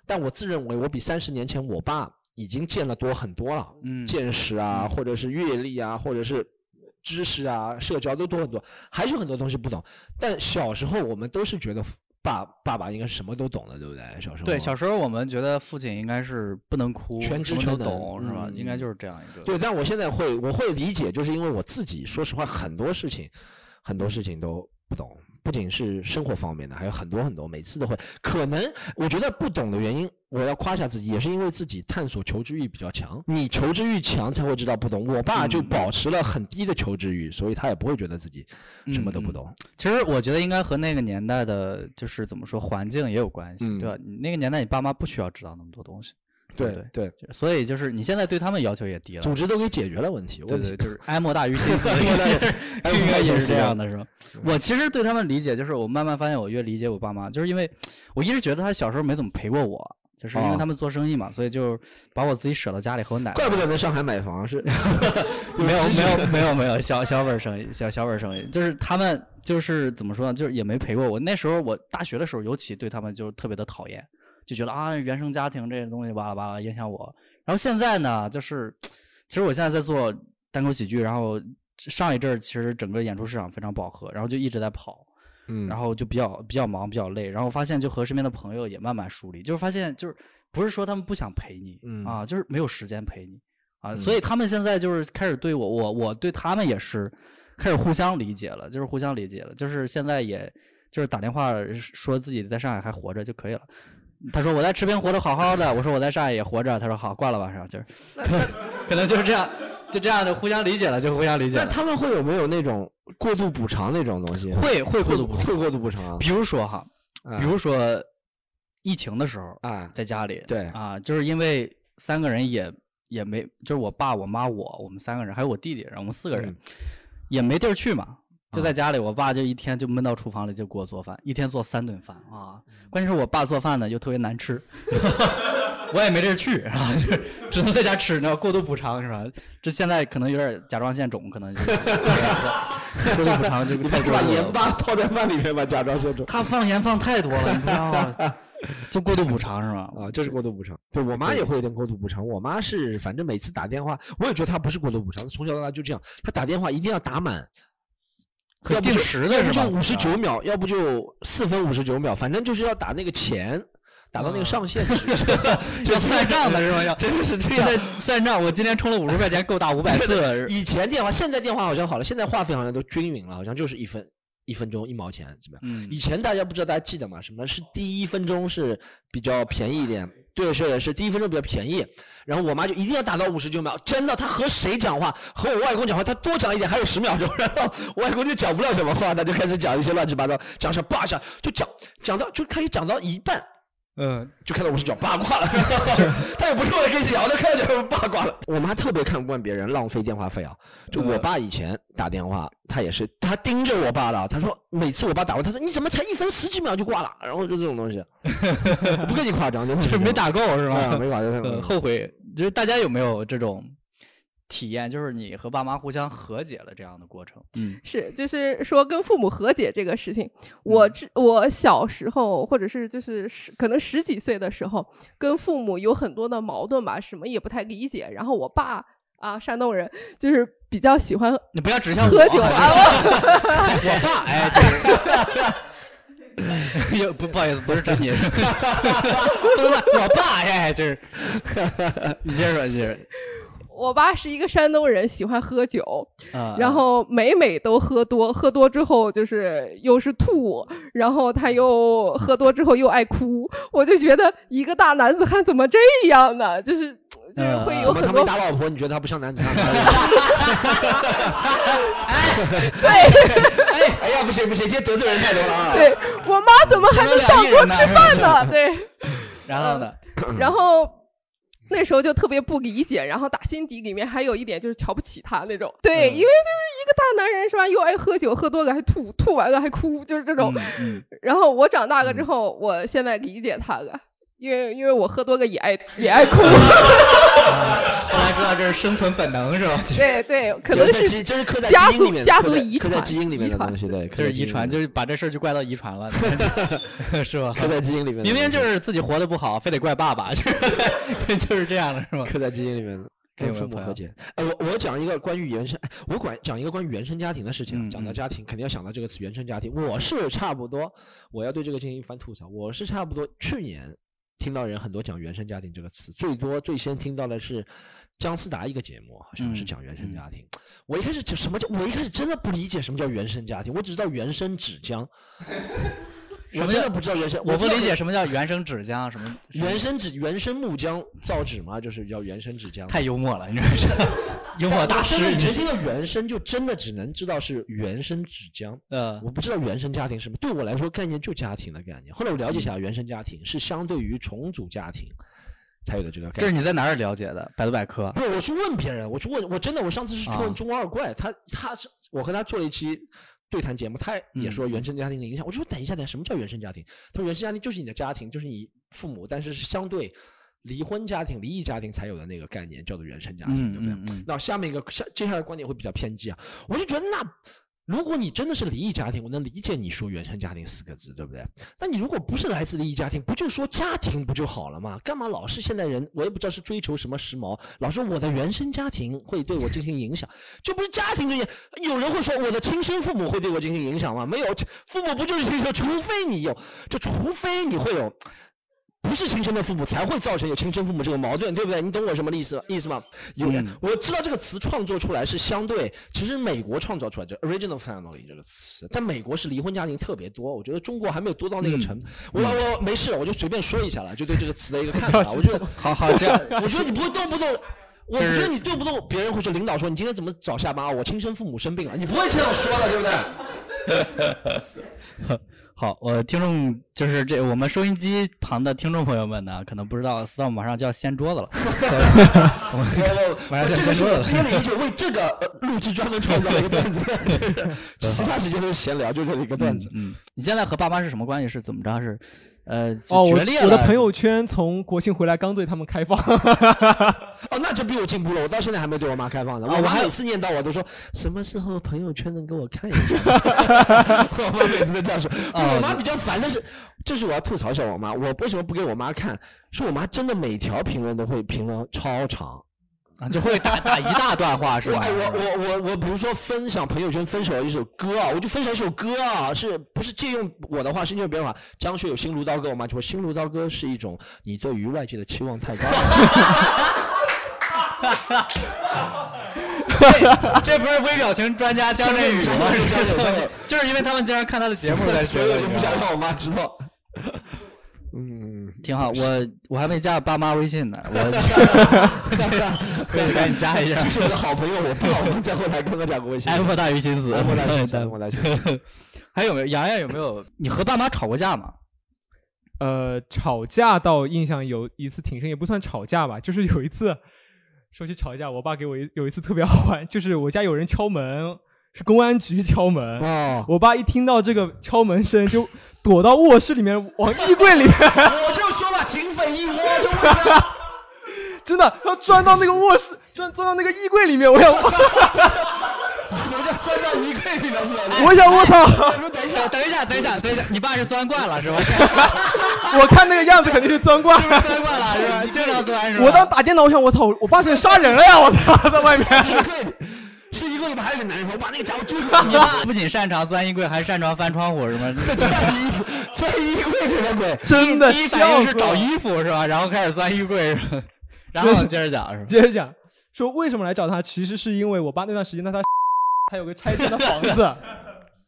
Speaker 5: 但我自认为我比三十年前我爸已经见了多很多了，
Speaker 1: 嗯
Speaker 5: 见识啊，或者是阅历啊，或者是知识啊，社交都多很多，还是有很多东西不懂。但小时候我们都是觉得爸爸爸应该什么都懂的，对不对？小时候
Speaker 1: 对，小时候我们觉得父亲应该是不能哭，
Speaker 5: 全知全能
Speaker 1: 懂，是吧？
Speaker 5: 嗯
Speaker 1: 应该就是这样一个。
Speaker 5: 对，但我现在会，我会理解，就是因为我自己，说实话，很多事情，很多事情都不懂，不仅是生活方面的，还有很多很多，每次都会。可能我觉得不懂的原因，我要夸一下自己，也是因为自己探索求知欲比较强。你求知欲强才会知道不懂。我爸就保持了很低的求知欲，所以他也不会觉得自己什么都不懂。
Speaker 1: 其实我觉得应该和那个年代的，就是怎么说环境也有关系，
Speaker 5: 嗯
Speaker 1: 对吧？你那个年代，你爸妈不需要知道那么多东西，
Speaker 5: 对
Speaker 1: 对
Speaker 5: 对，
Speaker 1: 所以就是你现在对他们要求也低了。
Speaker 5: 组织都给解决了问题。
Speaker 1: 对对，就是哀莫大于 心死，
Speaker 5: 哀莫大于哀莫
Speaker 1: 应该也是这样的，是吧？我其实对他们理解，就是我慢慢发现，我越理解我爸妈，就是因为我一直觉得他小时候没怎么陪过我，就是因为
Speaker 5: 哦
Speaker 1: 他们做生意嘛，所以就把我自己舍到家里和我奶奶。
Speaker 5: 怪不得在上海买房是
Speaker 1: 没 有没有没有没有小小本生意，小小本生意，就是他们就是怎么说呢，就是也没陪过我。那时候我大学的时候，尤其对他们就特别的讨厌，就觉得啊原生家庭这些东西巴拉巴拉影响我。然后现在呢，就是其实我现在在做单口喜剧，然后上一阵儿其实整个演出市场非常饱和，然后就一直在跑。
Speaker 5: 嗯
Speaker 1: 然后就比较比较忙，比较累，然后发现就和身边的朋友也慢慢疏离，就是发现就是不是说他们不想陪你，
Speaker 5: 嗯
Speaker 1: 啊，就是没有时间陪你啊，
Speaker 5: 嗯
Speaker 1: 所以他们现在就是开始对我，我我对他们也是开始互相理解了，就是互相理解了，就是现在也就是打电话说自己在上海还活着就可以了。他说我在赤边活得好好的，我说我在上海也活着。他说好，挂了吧，是吧？就是可能就是这样，就这样的互相理解了，就互相理解了。
Speaker 5: 那他们会有没有那种过度补偿那种东西？
Speaker 1: 会会过度补偿
Speaker 5: 会过度补偿啊。
Speaker 1: 比如说哈，
Speaker 5: 啊
Speaker 1: 比如说疫情的时候，
Speaker 5: 啊，
Speaker 1: 在家里，
Speaker 5: 对
Speaker 1: 啊，就是因为三个人也也没，就是我爸、我妈、我，我们三个人，还有我弟弟，然后我们四个人、
Speaker 5: 嗯
Speaker 1: 也没地儿去嘛，就
Speaker 5: 啊
Speaker 1: 在家里。我爸就一天就闷到厨房里就给我做饭，一天做三顿饭啊。关键是我爸做饭呢又特别难吃，我也没地儿去啊，就是只能在家吃，你知道过度补偿是吧？这现在可能有点甲状腺肿，可能就是 过度补偿就太过度了
Speaker 5: 盐巴泡在饭里面吧？甲状腺肿
Speaker 1: 他放盐放太多了，你知道吗？就过度补偿是吧？
Speaker 5: 啊，就是过度补偿。对我妈也会有点过度补偿。我妈是反正每次打电话，我也觉得她不是过度补偿，从小到大就这样。她打电话一定要打满，
Speaker 1: 可
Speaker 5: 要不就
Speaker 1: 定时的是吧
Speaker 5: 要不就五十九秒，要不就四分五十九秒，反正就是要打那个钱，打到那个上限 就，
Speaker 1: 要算账的是吧？要
Speaker 5: 真的是这样。
Speaker 1: 算账，我今天充了五十块钱，够打五百次。
Speaker 5: 以前电话，现在电话好像好了，现在话费好像都均匀了，好像就是一分一分钟一毛钱怎么样？
Speaker 1: 嗯
Speaker 5: 以前大家不知道，大家记得吗？什么是第一分钟是比较便宜一点？对，是是第一分钟比较便宜。然后我妈就一定要打到五十九秒，真的，她和谁讲话，和我外公讲话，她多讲一点还有十秒钟，然后我外公就讲不了什么话，他就开始讲一些乱七八糟，讲什么叭下就讲讲到就开始讲到一半。
Speaker 1: 嗯，
Speaker 5: 就看到我是讲八卦了，他也不是为了跟你聊的，看到就是八卦了。我妈特别看不惯别人浪费电话费啊，就我爸以前打电话，他也是他盯着我爸的，他说每次我爸打过，他说你怎么才一分十几秒就挂了，然后就这种东西，不跟你夸张，
Speaker 1: 就是没打够是吧？
Speaker 5: 啊没打够
Speaker 1: 呃后悔。就是大家有没有这种体验？就是你和爸妈互相和解了这样的过程？嗯
Speaker 3: 是，就是说跟父母和解这个事情，我之我小时候或者是就是十可能十几岁的时候，跟父母有很多的矛盾吧，什么也不太理解。然后我爸啊，山东人，就是比较喜欢
Speaker 1: 你不要指向我
Speaker 3: 喝酒啊，
Speaker 1: 我爸哎，就是。有不不好意思，不是指你，我爸哎，就是 你接着说，你接着说
Speaker 3: 我爸是一个山东人，喜欢喝酒，
Speaker 1: 啊，
Speaker 3: 然后每每都喝多，喝多之后就是又是吐，然后他又喝多之后又爱哭，我就觉得一个大男子汉怎么这样呢？就是就是会有
Speaker 5: 怎么他
Speaker 3: 很多
Speaker 5: 没打老婆？你觉得他不像男子汉？
Speaker 3: 对
Speaker 5: 哎 哎呀，不行不行，今天得罪人太多了啊！
Speaker 3: 对，我妈怎么还没上桌吃饭呢？对，
Speaker 1: 然后呢？
Speaker 3: 然后。那时候就特别不理解，然后打心底里面还有一点就是瞧不起他那种。对，
Speaker 1: 嗯
Speaker 3: 因为就是一个大男人是吧，又爱喝酒，喝多了还吐，吐完了还哭，就是这种。
Speaker 1: 嗯
Speaker 3: 然后我长大了之后，我现在理解他了，因为因为我喝多了也爱也爱哭。
Speaker 1: 后来知道这是生存本能是吧？
Speaker 3: 对对，可能
Speaker 5: 是
Speaker 3: 是
Speaker 5: 这是刻在
Speaker 3: 家族
Speaker 5: 基因里面，
Speaker 3: 家
Speaker 5: 刻在
Speaker 3: 族遗传，
Speaker 5: 刻在基因里面的东西，对，
Speaker 1: 就是遗传，就是把这事儿就怪到遗传了，是吧？
Speaker 5: 刻在基因里面。
Speaker 1: 明明就是自己活得不好，非得怪爸爸，就 是就是这样的，是吧？
Speaker 5: 刻在基因里面的。跟父母和解。哎，我我讲一个关于原生，哎，我管讲一个关于原生家庭的事情讲到家庭，肯定要想到这个词“原生家庭”。我是差不多，我要对这个进行一番吐槽。我是差不多去年听到人很多讲原生家庭这个词，最多最先听到的是姜思达一个节目，好像是
Speaker 1: 嗯
Speaker 5: 讲原生家庭。我一开始就什么叫我一开始真的不理解什么叫原生家庭，我只知道原生纸浆。
Speaker 1: 什么叫
Speaker 5: 我真的不知道原生，
Speaker 1: 我不理解什么叫原生纸浆，什么
Speaker 5: 原生纸原生木浆造纸吗，就是叫原生纸浆。
Speaker 1: 太幽默了，你这是 幽默大师
Speaker 5: 你
Speaker 1: 你
Speaker 5: 直听到原生，就真的只能知道是原生纸浆。
Speaker 1: 呃
Speaker 5: 我不知道原生家庭是什么，对我来说概念就家庭的概念。后来我了解一下，原生家庭是相对于重组家庭才有的这个概念。
Speaker 1: 这是你在哪儿了解的？百度百科。
Speaker 5: 不是，我去问别人，我去问，我真的，我上次是去
Speaker 1: 啊
Speaker 5: 问中二怪，他他是我和他做了一期对谈节目，他也
Speaker 1: 嗯
Speaker 5: 说原生家庭的影响。我说等一下，等一下，什么叫原生家庭？他说原生家庭就是你的家庭，就是你父母，但是是相对离婚家庭、离异家庭才有的那个概念，叫做原生家庭，
Speaker 1: 嗯
Speaker 5: 对不对？
Speaker 1: 嗯嗯
Speaker 5: 那下面一个下接下来观点会比较偏激啊，我就觉得那如果你真的是离异家庭，我能理解你说原生家庭四个字，对不对？那你如果不是来自离异家庭，不就说家庭不就好了吗？干嘛老是现代人，我也不知道是追求什么时髦，老说我的原生家庭会对我进行影响，就不是家庭这些。有人会说我的亲生父母会对我进行影响吗？没有，父母不就是亲生？除非你有，就除非你会有。不是亲生的父母才会造成有亲生父母这个矛盾，对不对？你懂我什么意思意思吗？有人、
Speaker 1: 嗯
Speaker 5: 我知道这个词创作出来是相对，其实美国创造出来这 original family 这个词，在美国是离婚家庭特别多，我觉得中国还没有多到那个程度。我我没事，我就随便说一下了，就对这个词的一个看法。我觉得
Speaker 1: 好好这样，
Speaker 5: 我觉得你不会动不动，我觉得你动不动别人会说领导说你今天怎么早下班啊？我亲生父母生病了，你不会这样说的，对不对？
Speaker 1: 好，我听众就是这我们收音机旁的听众朋友们呢，可能不知道，storm 马上就要掀桌子了，所以 我们马上就
Speaker 5: 这个是
Speaker 1: 要掀桌子了。
Speaker 5: 我憋了一句，为这个呃录制专门创造了一个段子，就是 其他时间都是闲聊，就这一个段子。
Speaker 1: 嗯，你现在和爸妈是什么关系？是怎么着？是呃
Speaker 4: 哦，我
Speaker 1: 决裂了？
Speaker 4: 我的朋友圈从国庆回来刚对他们开放，
Speaker 5: 哦，那就比我进步了，我到现在还没对我妈开放呢。我妈
Speaker 1: 啊我还
Speaker 5: 每次念叨我都说什么时候朋友圈能给我看一下？我妈每次都这样说。
Speaker 1: 哦
Speaker 5: 我妈比较烦的是，这是我要吐槽一下我妈，我为什么不给我妈看？是我妈真的每条评论都会评论超长。
Speaker 1: 啊，就会打打一大段话是吧？
Speaker 5: 我哎我我我我，比如说分享朋友圈分手一首歌啊，我就分享一首歌啊，是不是借用我的话，是借用别人的话？张学友《心如刀割》，我妈就说《心如刀割》是一种你对于外界的期望太高了。
Speaker 1: 这不是微表情专家江振宇吗？
Speaker 5: 就是
Speaker 1: 因为他们经常看他的节目才
Speaker 5: 所以我就不想让我妈知道。嗯，
Speaker 1: 挺好。我我还没加爸妈微信呢，我 可以赶紧加一下
Speaker 5: 这。是我的好朋友，我爸我们在后台跟我讲过微信。
Speaker 1: M 大于心死
Speaker 5: M 大于心死，M 大于心死。
Speaker 1: 还有没有？洋洋有没有？你和爸妈吵过架吗？
Speaker 4: 呃，吵架倒印象有一次挺深，也不算吵架吧，就是有一次说起吵架，我爸给我一有一次特别好玩，就是我家有人敲门，是公安局敲门。
Speaker 5: 哦，
Speaker 4: 我爸一听到这个敲门声，就躲到卧室里面，往衣柜里面，
Speaker 5: 我就说吧，警匪一窝，就 为
Speaker 4: 真的要钻到那个卧室，钻钻到那个衣柜里面。我想，
Speaker 5: 怎么叫钻到衣柜里了是吧？
Speaker 4: 我想，我操！
Speaker 5: 等一下，
Speaker 1: 等一下，等一下，等一下，你爸是钻惯了是吧？
Speaker 4: 我看那个样子肯定是钻惯。
Speaker 1: 钻惯了是吧？经常钻是吧？
Speaker 4: 我当打电脑，我想，我操，我爸是杀人了呀！我操，在外面。
Speaker 5: 是衣柜里面还是个男人，我把那个家伙揪出来。
Speaker 1: 你爸不仅擅长钻衣柜，还擅长翻窗户是吗？
Speaker 5: 钻衣钻衣柜什么鬼？
Speaker 4: 真的
Speaker 1: 第一反应是找衣服是吧？然后开始钻衣柜是吧？然后接着讲是吧？
Speaker 4: 接着讲，说为什么来找他，其实是因为我爸那段时间呢，他他有个拆迁的房子，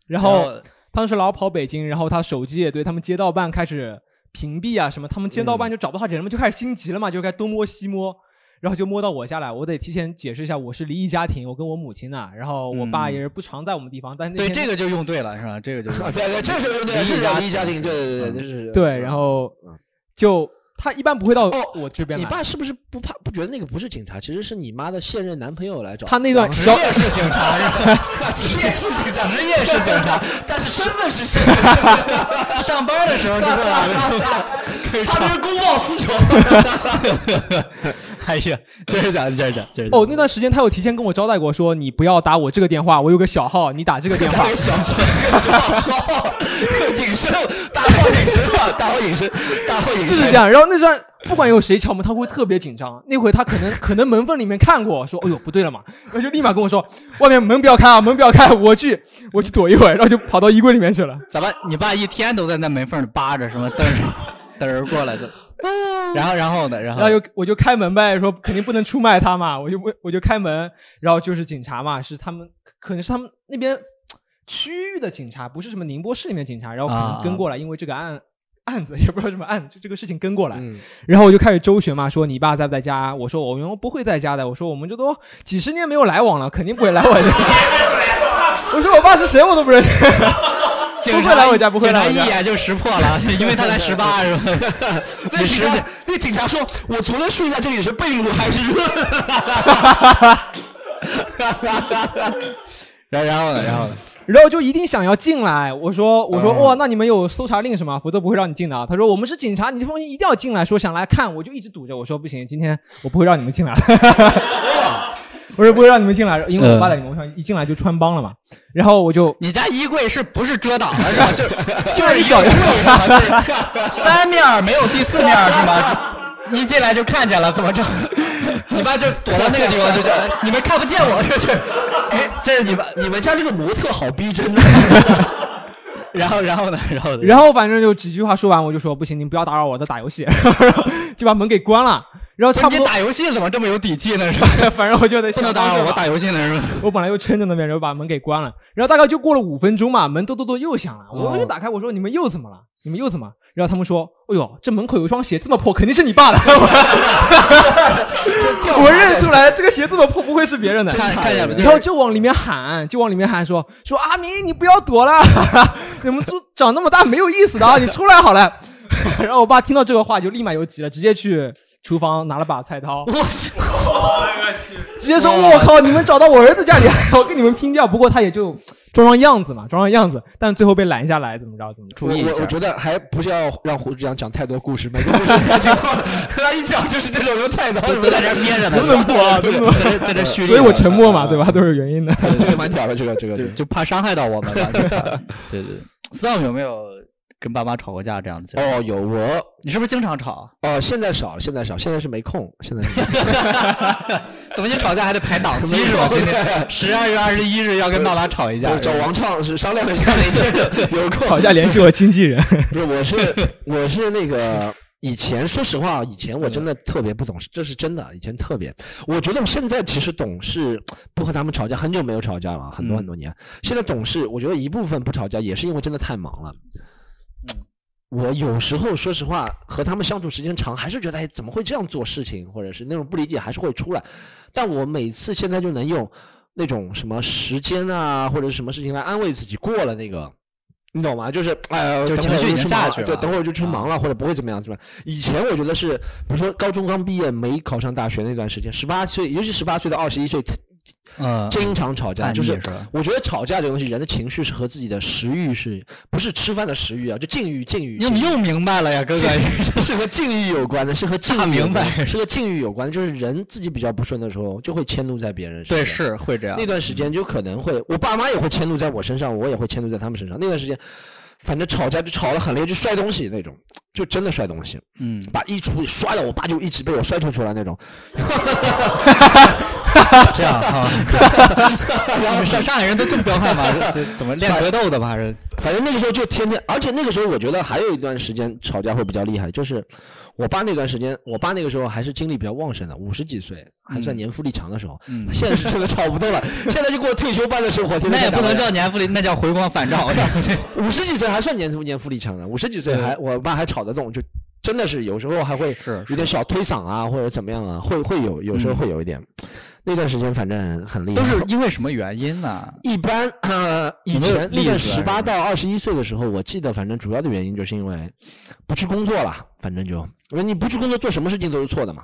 Speaker 4: 然后当时老跑北京，然后他手机也对他们街道办开始屏蔽啊什么，他们街道办就找不到人嘛，就开始心急了嘛，就该东摸西摸。然后就摸到我家来，我得提前解释一下，我是离异家庭，我跟我母亲呢，然后我爸
Speaker 1: 嗯
Speaker 4: 也是不常在我们地方，但是那
Speaker 1: 对
Speaker 4: 天
Speaker 1: 这个就用对了是吧？这个就
Speaker 5: 对对，这是对，这是离异家庭，对对对，这是
Speaker 4: 对，然后
Speaker 5: 嗯
Speaker 4: 就他一般不会到
Speaker 5: 哦
Speaker 4: 我这边来，
Speaker 5: 你爸是不是不怕不觉得那个不是警察，其实是你妈的现任男朋友来找
Speaker 4: 他那段
Speaker 5: 职
Speaker 1: 业是警察？
Speaker 5: 职业是警察，
Speaker 1: 职业是警察，
Speaker 5: 但是身份是现任，
Speaker 1: 上班的时候就这样。
Speaker 5: 他这是公报私仇。
Speaker 1: 哎呀，接着讲，接着讲，接着讲。
Speaker 4: 哦，那段时间他有提前跟我招待过，说你不要打我这个电话，我有个小号，你打这个电话。
Speaker 5: 小小号隐身，大号隐身吧，大号隐身，大号隐身。
Speaker 4: 就是这样。然后那段不管有谁敲门，他会特别紧张。那回他可能 可能门缝里面看过，说哎呦不对了嘛，然后就立马跟我说外面门不要开啊，门不要开，我去我去躲一会儿，然后就跑到衣柜里面去了。
Speaker 1: 咋办？你爸一天都在那门缝里扒着，什么瞪着瞪着过来的。然后然后呢？然后
Speaker 4: 然后就我就开门呗，说肯定不能出卖他嘛，我就问我就开门，然后就是警察嘛，是他们可能是他们那边区域的警察，不是什么宁波市里面警察，然后可能
Speaker 1: 啊
Speaker 4: 跟过来，因为这个案案子也不知道什么案，就这个事情跟过来，
Speaker 5: 嗯，
Speaker 4: 然后我就开始周旋嘛，说你爸在不在家？我说我们不会在家的，我说我们这都几十年没有来往了，肯定不会来我家。我说我爸是谁我都不认识。
Speaker 1: 警察
Speaker 4: 不会来我家不会
Speaker 1: 警
Speaker 4: 来我家
Speaker 1: 察一眼就识破了，因为他才十八是吧？
Speaker 5: 那
Speaker 1: 几十
Speaker 5: 警察，那警察说，我昨天睡在这里是被褥还是热？
Speaker 1: 然 然后呢？然后呢？
Speaker 4: 然后就一定想要进来。我说我说
Speaker 1: 嗯
Speaker 4: 哇，那你们有搜查令是吗？否则不会让你进的啊。他说我们是警察，你放心一定要进来。说想来看，我就一直堵着。我说不行，今天我不会让你们进来的。我是不会让你们进来，因为我爸在里面，我想一进来就穿帮了嘛。然后我就
Speaker 1: 你家衣柜是不是遮挡的是吧？就
Speaker 4: 就是一脚
Speaker 1: 一个柜是吧？就是三面没有第四面是吗？一进来就看见了，怎么着？你爸就躲到那个地方，就这样，你们看不见我，这是。
Speaker 5: 哎，这是你们你们家这个模特好逼真的。
Speaker 1: 然后然后呢？然后
Speaker 4: 然后反正就几句话说完，我就说不行，你不要打扰我在打游戏，就把门给关了。然后差不多，
Speaker 1: 你打游戏怎么这么有底气呢？是吧？
Speaker 4: 反正我就得
Speaker 1: 不能打扰我打游戏呢是吧？
Speaker 4: 我本来又撑着那边，然后把门给关了。然后大概就过了五分钟嘛，门咚咚咚又响了，我就打开，我说你们又怎么了？你们又怎么？然后他们说，哎呦，这门口有一双鞋这么破，肯定是你爸的。我认出来，这个鞋这么破，不会是别人的。
Speaker 1: 看看见了，
Speaker 4: 然后就往里面喊，就往里面喊说说阿明，你不要躲了，你们都长那么大没有意思的啊，你出来好了。然后我爸听到这个话就立马又急了，直接去厨房拿了把菜刀，
Speaker 1: 我
Speaker 4: 直接说：“我靠，你们找到我儿子家里，还要跟你们拼掉。”不过他也就 装装样子嘛，装装样子，但最后被拦下来，怎么着怎么着。
Speaker 1: 注意一下
Speaker 5: 我我觉得还不是要让胡局长讲太多故事，每个故事他一讲就是这种用菜刀什么
Speaker 1: 都在这儿憋着呢，
Speaker 4: 能不能播啊？能不能？
Speaker 1: 在这蓄力，
Speaker 4: 所以我沉默嘛，对吧？都是有原因的。
Speaker 5: 这个蛮屌的，这个这个
Speaker 1: 就就怕伤害到我们对对，Storm 有没有跟爸妈吵过架这样子？
Speaker 5: 哦，有我
Speaker 1: 你是不是经常吵？
Speaker 5: 哦，现在少了，现在少，现在是没空，现在是
Speaker 1: 怎么你吵架还得排档期是吧？今天十二月二十一日要跟爸妈吵一架，
Speaker 5: 找王畅是商量了一下哪 天有空。
Speaker 4: 吵架联系我经纪人。
Speaker 5: 不是，我是我是那个以前，说实话，以前我真的特别不懂事，这是真的。以前特别，我觉得我现在其实懂事，不和他们吵架，很久没有吵架了，很多
Speaker 1: 嗯
Speaker 5: 很多年。现在懂事，我觉得一部分不吵架也是因为真的太忙了。我有时候说实话，和他们相处时间长，还是觉得哎，怎么会这样做事情，或者是那种不理解，还是会出来。但我每次现在就能用那种什么时间啊，或者是什么事情来安慰自己，过了那个，你懂吗？就是哎呀，
Speaker 1: 就情绪已经下去了对，
Speaker 5: 等会儿就去
Speaker 1: 啊
Speaker 5: 忙了，或者不会怎么样，是吧？以前我觉得是，比如说高中刚毕业没考上大学那段时间，十八岁，尤其十八岁到二十一岁，
Speaker 1: 嗯，
Speaker 5: 经常吵架，就是我觉得吵架这个东西，人的情绪是和自己的食欲是不是吃饭的食欲啊？就境遇，境遇。
Speaker 1: 你怎么又明白了呀，哥哥？
Speaker 5: 是和境遇有关的，是和境
Speaker 1: 大
Speaker 5: 遇
Speaker 1: 明白
Speaker 5: 是和境遇有关的，就是人自己比较不顺的时候，就会迁怒在别人身上。
Speaker 1: 对，是会这样
Speaker 5: 那。段时间就可能会，我爸妈也会迁怒在我身上，我也会迁怒在他们身上。那段时间，反正吵架就吵得很累，就摔东西那种，就真的摔东西，
Speaker 1: 嗯，
Speaker 5: 把衣橱摔了，我爸就一直被我摔出去了那种。
Speaker 1: 这样啊。然后上上海人都这么彪悍吗？这怎么练格斗的吧？还是
Speaker 5: 反正那个时候就天天，而且那个时候我觉得还有一段时间吵架会比较厉害，就是我爸那段时间，我爸那个时候还是精力比较旺盛的，五十几岁还算
Speaker 1: 嗯
Speaker 5: 年富力强的时候。
Speaker 1: 嗯
Speaker 5: 现在是真的吵不动了，现在就过退休般的生活，天天
Speaker 1: 那也不能叫年富力，那叫回光返照。
Speaker 5: 五十几岁还算年富年富力强的，五十几岁还我爸还吵得动，就真的是有时候还会
Speaker 1: 是
Speaker 5: 有点小推搡啊，或者怎么样啊，会会有有时候会有一点。那段时间反正很厉害，
Speaker 1: 都是因为什么原因呢？
Speaker 5: 一般呃，以前那段
Speaker 1: 例子啊
Speaker 5: 十八到二十一岁的时候，我记得反正主要的原因就是因为不去工作了，反正就因为你不去工作，做什么事情都是错的嘛。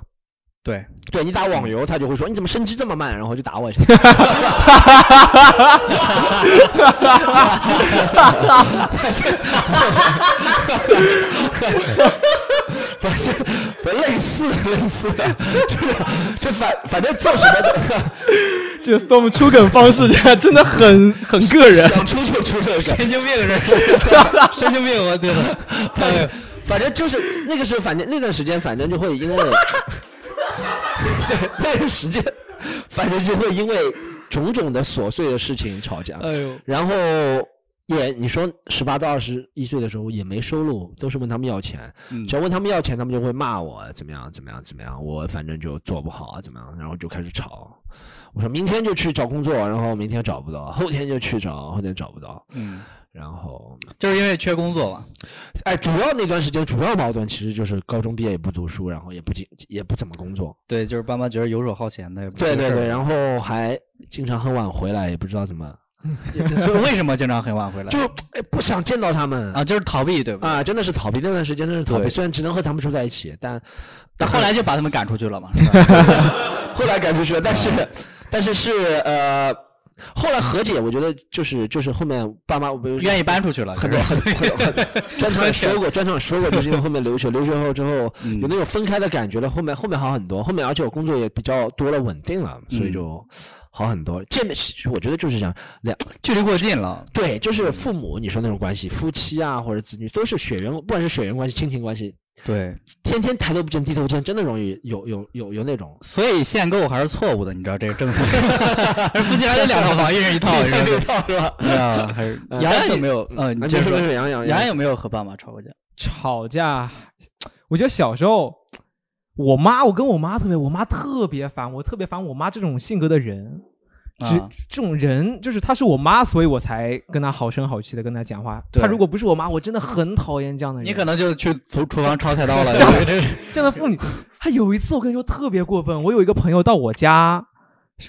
Speaker 1: 对，
Speaker 5: 对你打网游，他就会说你怎么升级这么慢，然后就打我一下。反正反正类似类似，就是就反反正做什么的，
Speaker 4: 这个 Storm 出梗方式真的很很个人。
Speaker 5: 想出就出这个。
Speaker 1: 神经病是神经病，啊对了。
Speaker 5: 反正反正就是那个时候，反正那段时间，反正就会因为，对但是时间，反正就会因为种种的琐碎的事情吵架。
Speaker 1: 哎呦，
Speaker 5: 然后也你说十八到二十一岁的时候也没收入，都是问他们要钱，
Speaker 1: 嗯
Speaker 5: 只要问他们要钱，他们就会骂我怎么样怎么样怎么样，我反正就做不好啊怎么样，然后就开始吵。我说明天就去找工作，然后明天找不到，后天就去找，后天找不到，
Speaker 1: 嗯，
Speaker 5: 然后
Speaker 1: 就是因为缺工作嘛。
Speaker 5: 哎，主要那段时间主要矛盾其实就是高中毕业也不读书，然后也不进也不怎么工作，
Speaker 1: 对，就是爸妈觉得游手好闲的，
Speaker 5: 对对对，然后还经常很晚回来，也不知道怎么，
Speaker 1: 所以为什么经常很晚回来？
Speaker 5: 就哎不想见到他们
Speaker 1: 啊，就是逃避，对吧？
Speaker 5: 啊，真的是逃避那段时间，真的是逃避。虽然只能和他们住在一起，但
Speaker 1: 但后来就把他们赶出去了嘛，是吧？
Speaker 5: 后来赶出去了，但是但是是呃，后来和解，我觉得就是就是后面爸妈不
Speaker 1: 愿意搬出去了，
Speaker 5: 很
Speaker 1: 就是。
Speaker 5: 多很多很多。专场也说过，专场也说过，就是因为后面留学，留学后之后
Speaker 1: 嗯。
Speaker 5: 有那种分开的感觉了，后面后面好很多，后面而且我工作也比较多了，稳定了，所以就好很多。见面，我觉得就是这样，两
Speaker 1: 距离过近了。
Speaker 5: 对，就是父母你说那种关系，夫妻啊或者子女都是血缘，不管是血缘关系、亲情关系，
Speaker 1: 对，
Speaker 5: 天天抬头不见低头见，真的容易有有有有那种。
Speaker 1: 所以限购还是错误的，你知道这个政策？夫妻还得两套房，一人一套，是吧？
Speaker 5: 是吧？
Speaker 1: 对啊，还是
Speaker 5: 杨
Speaker 1: 有没有？呃，你
Speaker 5: 啊
Speaker 1: 接着
Speaker 5: 杨洋
Speaker 1: 杨洋有没有和爸妈吵过架？
Speaker 4: 吵架，我觉得小时候，我妈，我跟我妈特别，我妈特别烦，我特别烦我妈这种性格的人。只、
Speaker 1: 啊
Speaker 4: 这种人，就是她是我妈，所以我才跟她好声好气的跟她讲话。
Speaker 1: 对
Speaker 4: 她如果不是我妈，我真的很讨厌这样的人。
Speaker 1: 你可能就去厨厨房抄菜刀了。
Speaker 4: 这样的这样的妇女，她有一次我跟你说特别过分，我有一个朋友到我家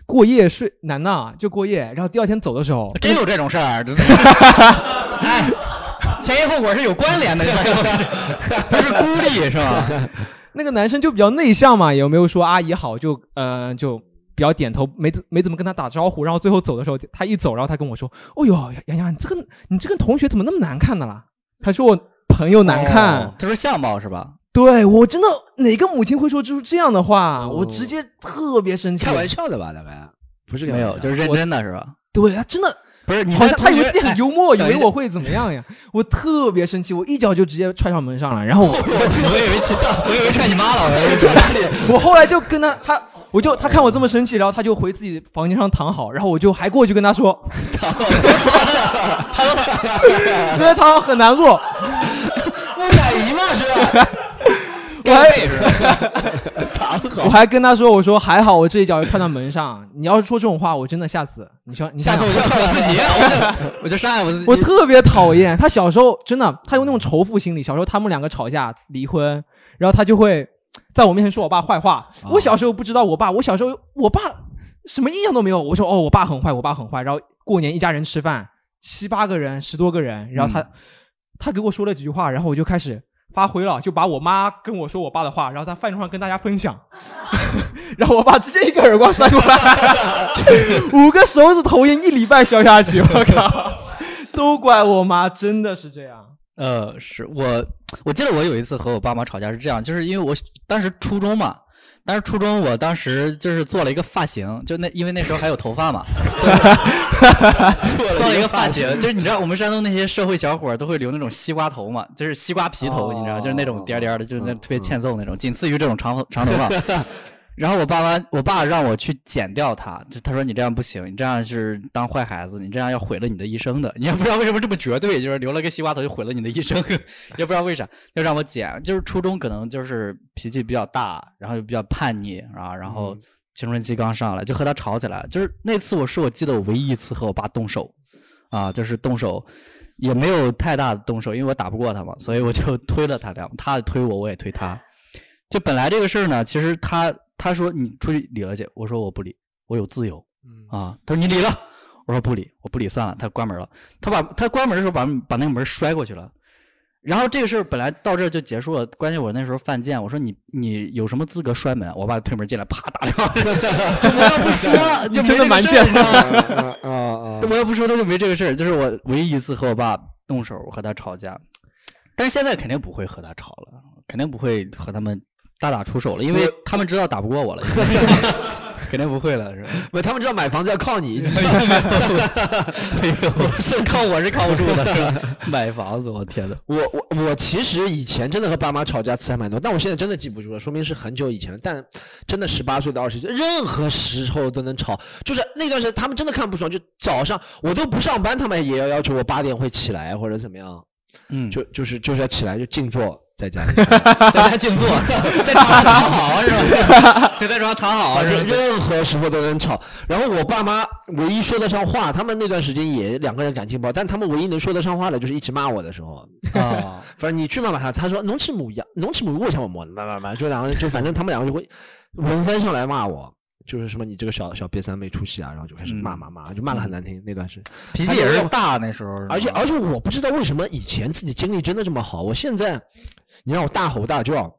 Speaker 4: 过夜睡，男的啊就过夜，然后第二天走的时候，
Speaker 1: 真有这种事儿？真的 哎，前因后果是有关联的，这 不是孤立是吧？
Speaker 4: 那个男生就比较内向嘛，也没有说阿姨好，就呃就比较点头，没怎没怎么跟他打招呼。然后最后走的时候，他一走，然后他跟我说：“哦哟，洋洋，你这个你这个同学怎么那么难看的啦？”他说我朋友难看。
Speaker 1: 哦他说相貌是吧？
Speaker 4: 对我真的哪个母亲会说出这样的话？
Speaker 5: 哦
Speaker 4: 我直接特别生气。
Speaker 5: 开玩笑的吧？大概不是
Speaker 1: 没有，就是认真的是吧？
Speaker 4: 对啊，真的
Speaker 1: 不是，你
Speaker 4: 好像他以为
Speaker 1: 为
Speaker 4: 自己很幽默，以为我会怎么样呀？我特别生气，我一脚就直接踹上门上了。然后我
Speaker 1: 我以为气，我以为踹你妈了，我以为
Speaker 4: 去哪里？我后来就跟他，他我就他看我这么生气，然后他就回自己房间上躺好，然后我就还过去跟他说，因为他很难过，
Speaker 5: 木乃伊嘛是吧？
Speaker 4: 我还
Speaker 1: 是吧？
Speaker 5: 躺
Speaker 4: 我还跟他说，我说还好我这一脚就踹到门上，你要是说这种话，我真的下次你说你
Speaker 1: 下次我就踹我自己，我就我就伤害我自己。
Speaker 4: 我特别讨厌他小时候真的，他有那种仇富心理。小时候他们两个吵架离婚，然后他就会在我面前说我爸坏话。我小时候不知道我爸，我小时候我爸什么印象都没有。我说哦，我爸很坏，我爸很坏。然后过年一家人吃饭，七八个人，十多个人，然后他、他给我说了几句话，然后我就开始。发挥了，就把我妈跟我说我爸的话，然后在饭桌上跟大家分享，然后我爸直接一个耳光扇过来，五个手指头印一礼拜消下去，我靠！都怪我妈，真的是这样。
Speaker 1: 呃，是我，我记得我有一次和我爸妈吵架是这样，就是因为我当时初中嘛，当时初中我当时就是做了一个发型，就那因为那时候还有头发嘛，所以 做了一个发型，就是你知道我们山东那些社会小伙都会留那种西瓜头嘛，就是西瓜皮头，你知道，就是那种颠颠的，就是那特别欠揍那种，仅次于这种长长头发。然后我爸妈，我爸让我去剪掉它，就他说你这样不行，你这样是当坏孩子，你这样要毁了你的一生的。你也不知道为什么这么绝对，就是留了个西瓜头就毁了你的一生，也不知道为啥要让我剪。就是初中可能就是脾气比较大，然后又比较叛逆啊，然后青春期刚上来就和他吵起来了。就是那次我是我记得我唯一一次和我爸动手，啊，就是动手。也没有太大的动手，因为我打不过他嘛，所以我就 推了他两，他推我，我也推他。就本来这个事儿呢，其实他他说你出去理了去，我说我不理，我有自由啊。他说你理了，我说不理，我不理算了。他关门了，他把他关门的时候把把那个门摔过去了。然后这个事儿本来到这儿就结束了，关键我那时候犯贱，我说你你有什么资格摔门？我爸推门进来，啪打电话，就我要不说就没
Speaker 4: 真的蛮
Speaker 1: 这个事儿
Speaker 5: 啊啊！
Speaker 1: 我要不说他就没这个事儿，就是我唯一一次和我爸动手和他吵架，但是现在肯定不会和他吵了，肯定不会和他们大打出手了，因为他们知道打不过我了，肯定不会了，是吧？
Speaker 5: 不，他们知道买房子要靠你，
Speaker 1: 没有，是靠我是靠不住的，是吧？买房子，我天呐。
Speaker 5: 我我我其实以前真的和爸妈吵架次还蛮多，但我现在真的记不住了，说明是很久以前了。但真的十八岁到二十岁，任何时候都能吵，就是那段时间他们真的看不爽，就早上我都不上班，他们也要要求我八点会起来或者怎么样，
Speaker 1: 嗯，
Speaker 5: 就就是就是要起来就静坐在家里，
Speaker 1: 在家静坐，在床上躺好啊是吧？就 在床上躺好？
Speaker 5: 任何时候都能吵。然后我爸妈唯一说得上话，他们那段时间也两个人感情不好，但他们唯一能说得上话的就是一起骂我的时候。
Speaker 1: 啊，
Speaker 5: 反正你去骂骂他，他说侬吃母羊，侬吃母我想我摸，骂骂骂，就两个人就反正他们两个就会轮番上来骂我。就是什么你这个小小瘪三没出息啊，然后就开始骂骂骂，就骂的很难听。那段时间
Speaker 1: 脾气也是大那时候，
Speaker 5: 而且而且我不知道为什么以前自己精力真的这么好，我现在你让我大吼大叫，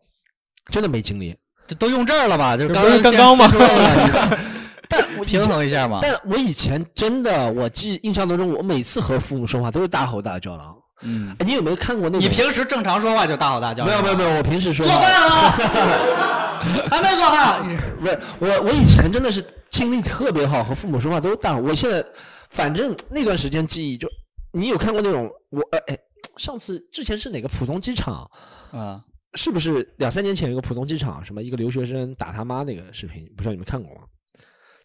Speaker 5: 真的没精力。
Speaker 1: 这都用这儿了吧？就刚
Speaker 4: 不是刚刚吗
Speaker 5: 但我
Speaker 1: 平衡一下嘛。
Speaker 5: 但我以前真的，我记印象当中，我每次和父母说话都是大吼大叫的。
Speaker 1: 嗯，
Speaker 5: 哎，你有没有看过那种？
Speaker 1: 你平时正常说话就大吼大叫？
Speaker 5: 没有没有没有，我平时说
Speaker 1: 做
Speaker 5: 话
Speaker 1: 饭了，还没做饭。
Speaker 5: 不是我，我以前真的是精力特别好，和父母说话都大。我现在反正那段时间记忆就，你有看过那种我呃哎，上次之前是哪个浦东机场？
Speaker 1: 啊，
Speaker 5: 是不是两三年前有个浦东机场什么一个留学生打他妈那个视频？不知道你们看过吗？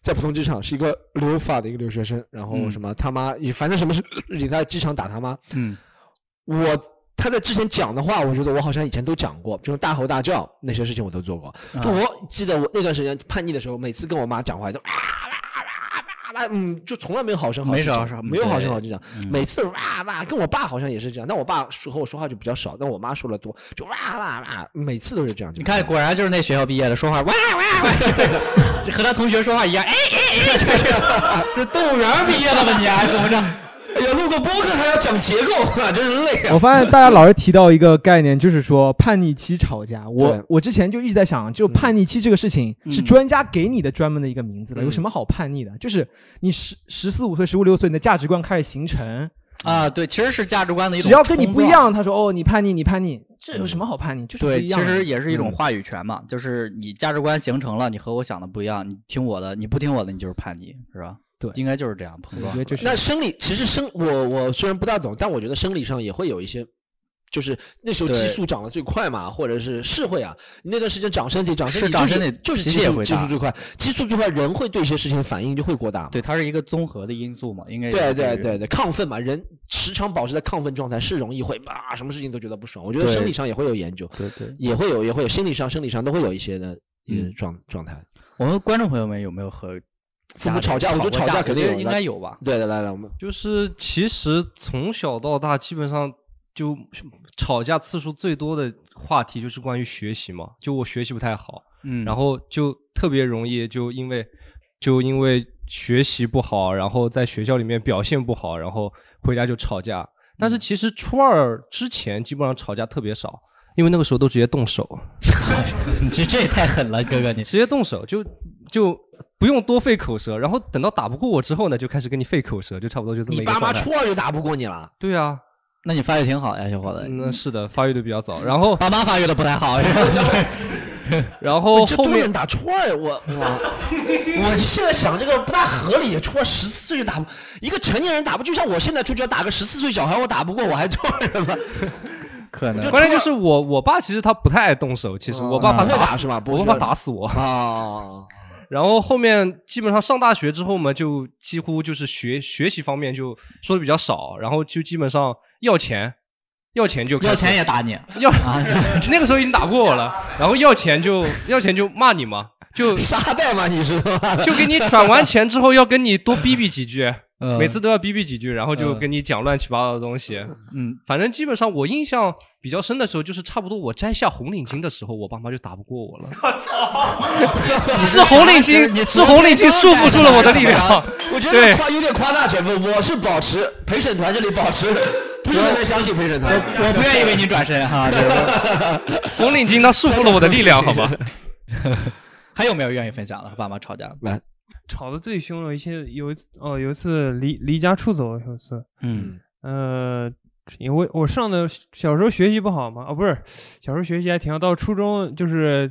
Speaker 5: 在浦东机场是一个留法的一个留学生，然后
Speaker 1: 嗯
Speaker 5: 什么他妈，反正什么事情他在机场打他妈。
Speaker 1: 嗯，
Speaker 5: 我他在之前讲的话，我觉得我好像以前都讲过，就是大吼大叫那些事情我都做过。就
Speaker 1: 啊
Speaker 5: 我记得我那段时间叛逆的时候，每次跟我妈讲话就啊啊啊啊啊，嗯，就从来没有好声好气
Speaker 1: 没
Speaker 5: 有好声好气讲，
Speaker 1: 嗯
Speaker 5: 每次哇哇，跟我爸好像也是这样，但我爸说和我说话就比较少，但我妈说的多，就哇哇哇，每次都是这样。
Speaker 1: 你看，果然就是那学校毕业的，说话哇哇哇，就是和他同学说话一样，哎哎哎，就是这动物园毕业的吧你还怎么着？
Speaker 5: 哎呀，录个播客还要讲结构 啊，真是累啊。
Speaker 4: 我发现大家老是提到一个概念，就是说叛逆期吵架。我我之前就一直在想，就叛逆期这个事情是
Speaker 1: 嗯
Speaker 4: 专家给你的专门的一个名字的，
Speaker 5: 嗯
Speaker 4: 有什么好叛逆的？就是你十十四五岁、十五六岁，你的价值观开始形成，
Speaker 1: 啊，对，其实是价值观的一种，
Speaker 4: 只要跟你不一。样，他说哦，你叛逆，你叛逆，这有什么好叛逆？就是
Speaker 1: 对。其实也是一种
Speaker 4: 嗯
Speaker 1: 话语权嘛，就是你价值观形成了，你和我想的不一样，你听我的，你不听我的，你就是叛逆，是吧？
Speaker 4: 对
Speaker 1: 应该就是这样碰撞
Speaker 4: 我觉得。这是
Speaker 5: 那生理其实生我我虽然不大懂，但我觉得生理上也会有一些，就是那时候激素长得最快嘛，或者是是会啊，那段时间长身体长身体就是
Speaker 1: 是长身体
Speaker 5: 就是
Speaker 1: 脾
Speaker 5: 激素激素最快，激素最快，人会对一些事情反应就会过大嘛。
Speaker 1: 对，它是一个综合的因素嘛，应该
Speaker 5: 对对对对，亢奋嘛，人时常保持在亢奋状态是容易会啊，什么事情都觉得不爽。我觉得生理上也会有研究，
Speaker 1: 对对。
Speaker 5: 也会有也会有心理上、生理上都会有一些的一个
Speaker 1: 嗯
Speaker 5: 状状态。
Speaker 1: 我们观众朋友们有没有和
Speaker 5: 父母吵架，我觉得吵架肯定，
Speaker 1: 应该有吧？
Speaker 5: 对的，来来，我们
Speaker 6: 就是其实从小到大，基本上就吵架次数最多的话题就是关于学习嘛。就我学习不太好，
Speaker 1: 嗯
Speaker 6: 然后就特别容易就因为就因为学习不好，然后在学校里面表现不好，然后回家就吵架。但是其实初二之前基本上吵架特别少，因为那个时候都直接动手，
Speaker 1: 你这这也太狠了，哥哥你。
Speaker 6: 直接动手就就不用多费口舌。然后等到打不过我之后呢，就开始跟你费口舌，就差不多就这么
Speaker 5: 你爸妈。初二就打不过你了。
Speaker 6: 对啊，
Speaker 1: 那你发育挺好呀，小伙子。
Speaker 6: 那是的，发育的比较早。然后
Speaker 1: 爸妈发育的不太好，
Speaker 6: 然后
Speaker 5: 这
Speaker 6: 后面
Speaker 5: 都能打初二，我我 我现在想这个不大合理。初二十四岁就打不，一个成年人打不，就像我现在出去要打个十四岁小孩，我打不过，我还初二人吗？
Speaker 1: 可能
Speaker 6: 关键就是我我爸其实他不太爱动手，其实我爸怕
Speaker 5: 不会打
Speaker 6: 死
Speaker 5: 是吧不
Speaker 6: 我爸怕打死我。
Speaker 5: 啊，
Speaker 6: 然后后面基本上上大学之后嘛，就几乎就是学学习方面就说的比较少，然后就基本上要钱，要钱就
Speaker 1: 要钱也打你
Speaker 6: 要
Speaker 1: 啊！
Speaker 6: 那个时候已经打不过我了，然后要钱就要钱就骂你嘛，就
Speaker 5: 沙袋嘛，你是吧？
Speaker 6: 就给你转完钱之后要跟你多逼逼几句，
Speaker 1: 嗯
Speaker 6: 每次都要逼逼几句，然后就
Speaker 1: 嗯
Speaker 6: 跟你讲乱七八糟的东西。
Speaker 1: 嗯，
Speaker 6: 反正基本上我印象比较深的时候，就是差不多我摘下红领巾的时候，我爸妈就打不过我了。是红领巾，是红领巾束缚住了我的力量。
Speaker 5: 我觉
Speaker 6: 对
Speaker 5: 得夸有点夸大成分。我是保持陪审团这里保持，不是特别相信陪审团。
Speaker 1: 我不愿意为你转身哈。就是
Speaker 6: 红领巾它束缚了我的力量，好吧？
Speaker 1: 还有没有愿意分享的？和爸妈吵架的？
Speaker 5: 来，
Speaker 7: 吵得最凶了一些，有一次哦，有一次离离家出走，有一次，
Speaker 1: 嗯。
Speaker 7: 呃，因为我上的小时候学习不好嘛，哦不是，小时候学习还挺好，到初中就是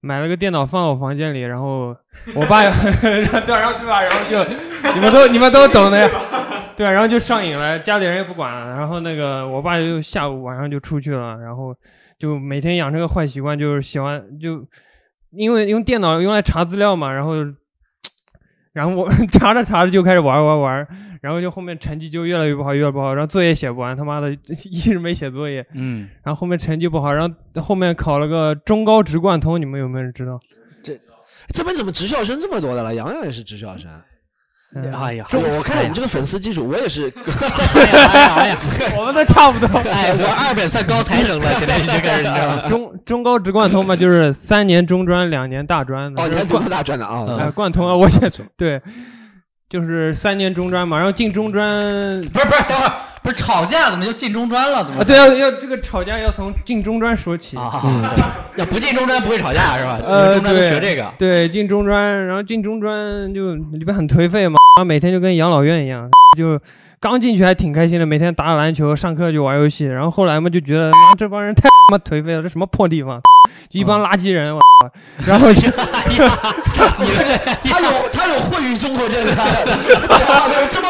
Speaker 7: 买了个电脑放我房间里，然后我爸 对，然后对吧，然后就你们都你们都懂的呀，对啊，然后就上瘾了，家里人也不管了，然后那个我爸就下午晚上就出去了，然后就每天养成个坏习惯，就是喜欢就因为用电脑用来查资料嘛，然后然后我 查着查着就开始玩玩玩，然后就后面成绩就越来越不好，越来越不好，然后作业写不完，他妈的 一直没写作业，
Speaker 1: 嗯，
Speaker 7: 然后后面成绩不好，然后后面考了个中高职贯通，你们有没有人知道？
Speaker 5: 这这边怎么职校生这么多的了？洋洋也是职校生。
Speaker 7: 嗯
Speaker 1: 哎呀，
Speaker 5: 就我看到你这个粉丝基础，我也是。
Speaker 1: 哎呀哎呀哎呀，
Speaker 7: 我们都差不多。
Speaker 1: 哎，我二本算高材生了，现在已经开始，你知道吗？
Speaker 7: 中中高职贯通嘛，就是三年中专，两年大专。
Speaker 5: 哦，你还大专的啊？
Speaker 7: 哎贯通啊，我现在对，就是三年中专嘛，然后进中专
Speaker 1: 不是不是，等会儿不是吵架怎么就进中专了？怎么
Speaker 7: 啊，对，要要这个吵架要从进中专说起。
Speaker 1: 啊？
Speaker 7: 嗯
Speaker 1: 要不进中专不会吵架是吧？
Speaker 7: 呃，
Speaker 1: 中专都
Speaker 7: 对
Speaker 1: 学这个。
Speaker 7: 对，进中专，然后进中专就里边很颓废嘛，然后每天就跟养老院一样，就刚进去还挺开心的，每天打打篮球，上课就玩游戏，然后后来嘛就觉得妈这帮人太他妈颓废了，这什么破地方，就 一帮垃圾人，然后
Speaker 5: 他有他有混于综合症的，这么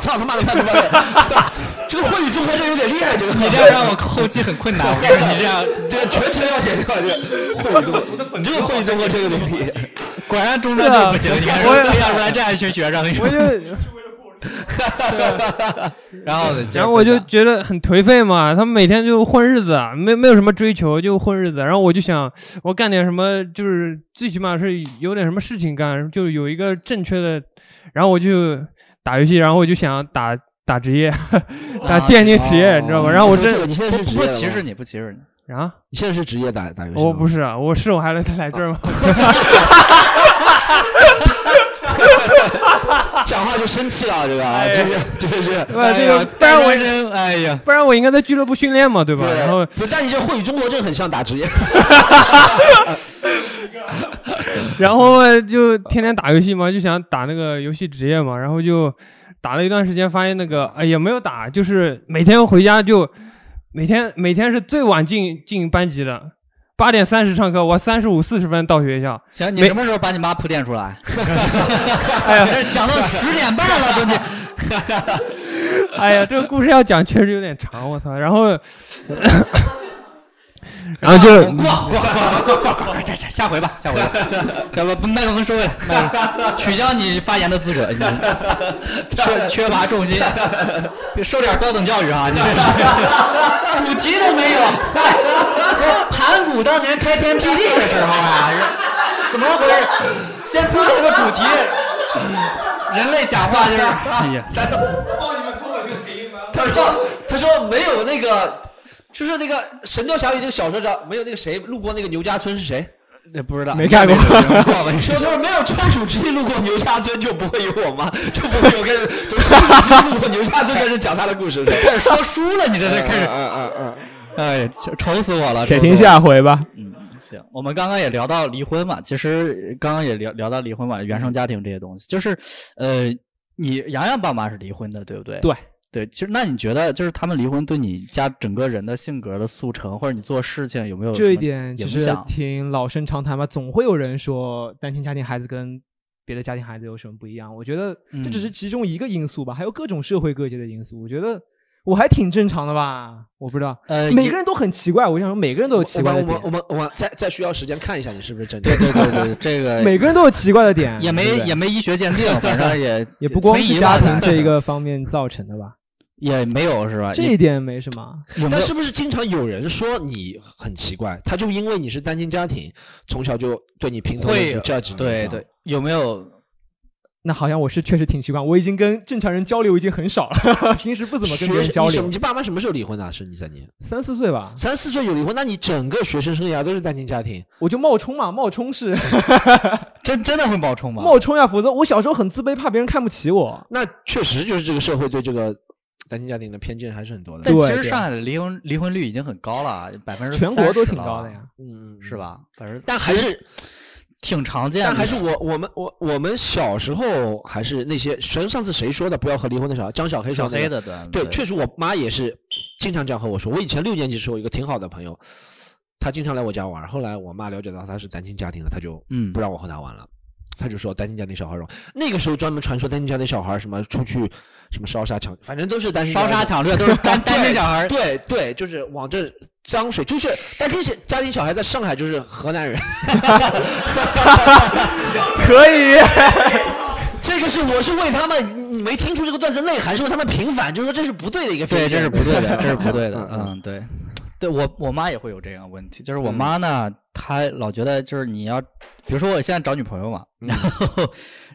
Speaker 5: 操他妈的，他他妈的，这个混语综合症有点厉害，这个
Speaker 1: 你这样让我后期很困难。我跟你这样
Speaker 5: 这个全程要剪掉，这个混语综合，你这个混语综合症有点厉害。
Speaker 1: 果然中专就不行。你看，
Speaker 7: 我也
Speaker 1: 培养出来这样一群学生，你说。
Speaker 7: 我就
Speaker 1: 然后呢？
Speaker 7: 然后我就觉得很颓废嘛，他们每天就混日子，啊，没没有什么追求，就混日子。然后我就想，我干点什么，就是最起码是有点什么事情干，就有一个正确的。然后我就打游戏，然后我就想打打职业，打电竞职业，
Speaker 1: 哦
Speaker 7: 你知道吗？然后我这
Speaker 5: 这个你现在是职
Speaker 1: 不歧视你，不歧视你。
Speaker 7: 啊，
Speaker 5: 你现在是职业打打游戏？
Speaker 7: 我不是啊，我是我还来 来这儿吗？
Speaker 5: 讲话就生气了，这个啊，
Speaker 7: 哎呀
Speaker 5: 这个这个是。
Speaker 7: 对吧？这个不然我
Speaker 1: 真，哎呀，
Speaker 7: 不然我应该在俱乐部训练嘛，对吧？然后
Speaker 5: 不，但你这混语综合症很像打职业。
Speaker 7: 然后就天天打游戏嘛，就想打那个游戏职业嘛，然后就打了一段时间，发现那个哎也没有打，就是每天回家就每天每天是最晚进进班级的，八点三十上课，我三十五四十分到学校。
Speaker 1: 行，你什么时候把你妈铺垫出来？
Speaker 7: 哎呀，
Speaker 1: 讲到十点半了都你。
Speaker 7: 哎呀，这个故事要讲确实有点长，我操！然后然后就
Speaker 1: 挂挂挂挂挂挂，下下下回吧，下回吧。要不麦克风收回来，麦克风 取消你发言的资格，你 缺缺乏重心，受点高等教育啊！你这是主题都没有。哎，从盘古当年开天辟地的时候啊，怎么回事？先铺这个主题，人类讲话就是，哎呀，
Speaker 5: 他说他说没有那个，就是那个《神雕侠侣》那个小说上没有那个谁路过那个牛家村是谁？
Speaker 1: 那不知道，
Speaker 7: 没看过
Speaker 1: 过吧？你
Speaker 5: 说就是没有川蜀之地路过牛家村，就不会有我妈，就不会有个人从川蜀之地路过牛家村开始讲他的故事。
Speaker 1: 开始说书了，你这是开始，
Speaker 5: 嗯嗯嗯，
Speaker 1: 哎，愁死我了。
Speaker 7: 且听下回吧。
Speaker 1: 嗯，行，我们刚刚也聊到离婚嘛，其实刚刚也聊聊到离婚嘛，原生家庭这些东西，就是呃，你洋洋爸妈是离婚的，对不对？
Speaker 4: 对
Speaker 1: 对，其实那你觉得就是他们离婚对你家整个人的性格的速成，或者你做事情有没有
Speaker 4: 这一点其实
Speaker 1: 影响？
Speaker 4: 挺老生常谈吧，总会有人说单亲家庭孩子跟别的家庭孩子有什么不一样。我觉得这只是
Speaker 1: 嗯
Speaker 4: 其中一个因素吧，还有各种社会各界的因素。我觉得我还挺正常的吧，我不知道，
Speaker 1: 呃，
Speaker 4: 每个人都很奇怪。我想说，每个人都有奇怪的点
Speaker 5: 我们我，们我们再再需要时间看一下你是不是真的。
Speaker 1: 对对对对，这个
Speaker 4: 每个人都有奇怪的点，
Speaker 1: 也没
Speaker 4: 对对
Speaker 1: 也没医学鉴定，反正也
Speaker 4: 也不光是家庭这一个方面造成的吧，
Speaker 1: 也没有是吧？
Speaker 4: 这一点没什么。
Speaker 5: 但是不是经常有人说你很奇怪？他就因为你是单亲家庭，从小就对你评头论
Speaker 1: 会
Speaker 5: 足 judge
Speaker 1: 对对，有没有
Speaker 4: 那好像我是确实挺奇怪，我已经跟正常人交流已经很少了，平时不怎么跟别人交流
Speaker 5: 你。。你爸妈什么时候离婚的、是你三年，
Speaker 4: 三四岁吧，
Speaker 5: 三四岁有离婚，那你整个学生生涯都是单亲家庭。
Speaker 4: 我就冒充嘛，冒充是
Speaker 1: 真 真的会冒充吗？
Speaker 4: 冒充呀，否则我小时候很自卑，怕别人看不起我。
Speaker 5: 那确实就是这个社会对这个单亲家庭的偏见还是很多的。
Speaker 1: 但其实上海的离婚离婚率已经很高了，百分之
Speaker 4: 全国都挺高的呀。
Speaker 5: 嗯，
Speaker 1: 是？吧？反正
Speaker 5: 但还是
Speaker 1: 挺常见的。
Speaker 5: 但还是我我们我我们小时候还是那些，谁上次谁说的不要和离婚的小孩，张小黑
Speaker 1: 小黑的对
Speaker 5: 对，确实我妈也是经常这样和我说。我以前六年级时候有一个挺好的朋友，他经常来我家玩，后来我妈了解到他是单亲家庭的，他就
Speaker 1: 嗯
Speaker 5: 不让我和他玩了。他就说单亲家庭小孩儿，那个时候专门传说单亲家庭小孩儿什么出去什么烧杀抢，反正都是单亲
Speaker 1: 烧杀抢掠都是单 单亲小孩儿。
Speaker 5: 对对，就是往这脏水，就是单亲小家庭小孩在上海就是河南人，
Speaker 4: 可以。
Speaker 5: 这个是我是为他们，你没听出这个段子内涵，是为他们平反，就是说这是不对的一个偏
Speaker 1: 对，这是不对的，这是不对的。
Speaker 5: 嗯，
Speaker 1: 对，对我我妈也会有这样的问题，就是我妈呢，她老觉得就是你要，比如说我现在找女朋友嘛，然后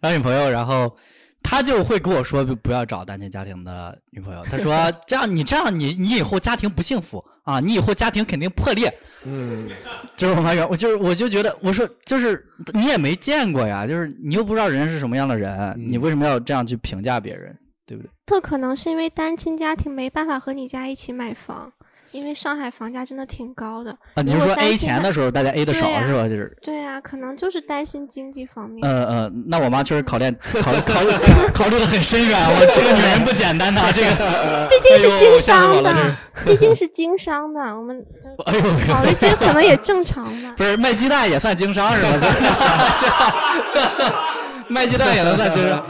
Speaker 1: 找女朋友，然后她就会跟我说不不要找单亲家庭的女朋友，她说 这样你这样你你以后家庭不幸福啊，你以后家庭肯定破裂。
Speaker 5: 嗯，
Speaker 1: 就是我妈原我就是我就觉得我说就是你也没见过呀，就是你又不知道人是什么样的人，你为什么要这样去评价别人，对不对？
Speaker 2: 特可能是因为单亲家庭没办法和你家一起买房，因为上海房价真的挺高的。
Speaker 1: 啊，你是说 A 钱的时候大家 A 的少是吧？就是。
Speaker 2: 对啊，可能就是担心经济方面。
Speaker 1: 呃呃，那我妈确实考 虑考虑考虑 考虑的很深远，我这个女人不简单呐，这个
Speaker 2: 毕竟是经商的毕竟是经商的，我们
Speaker 1: 哎呦，
Speaker 2: 考虑这可能也正常吧。
Speaker 1: 不是卖鸡蛋也算经商是吧？卖鸡蛋也能算经商，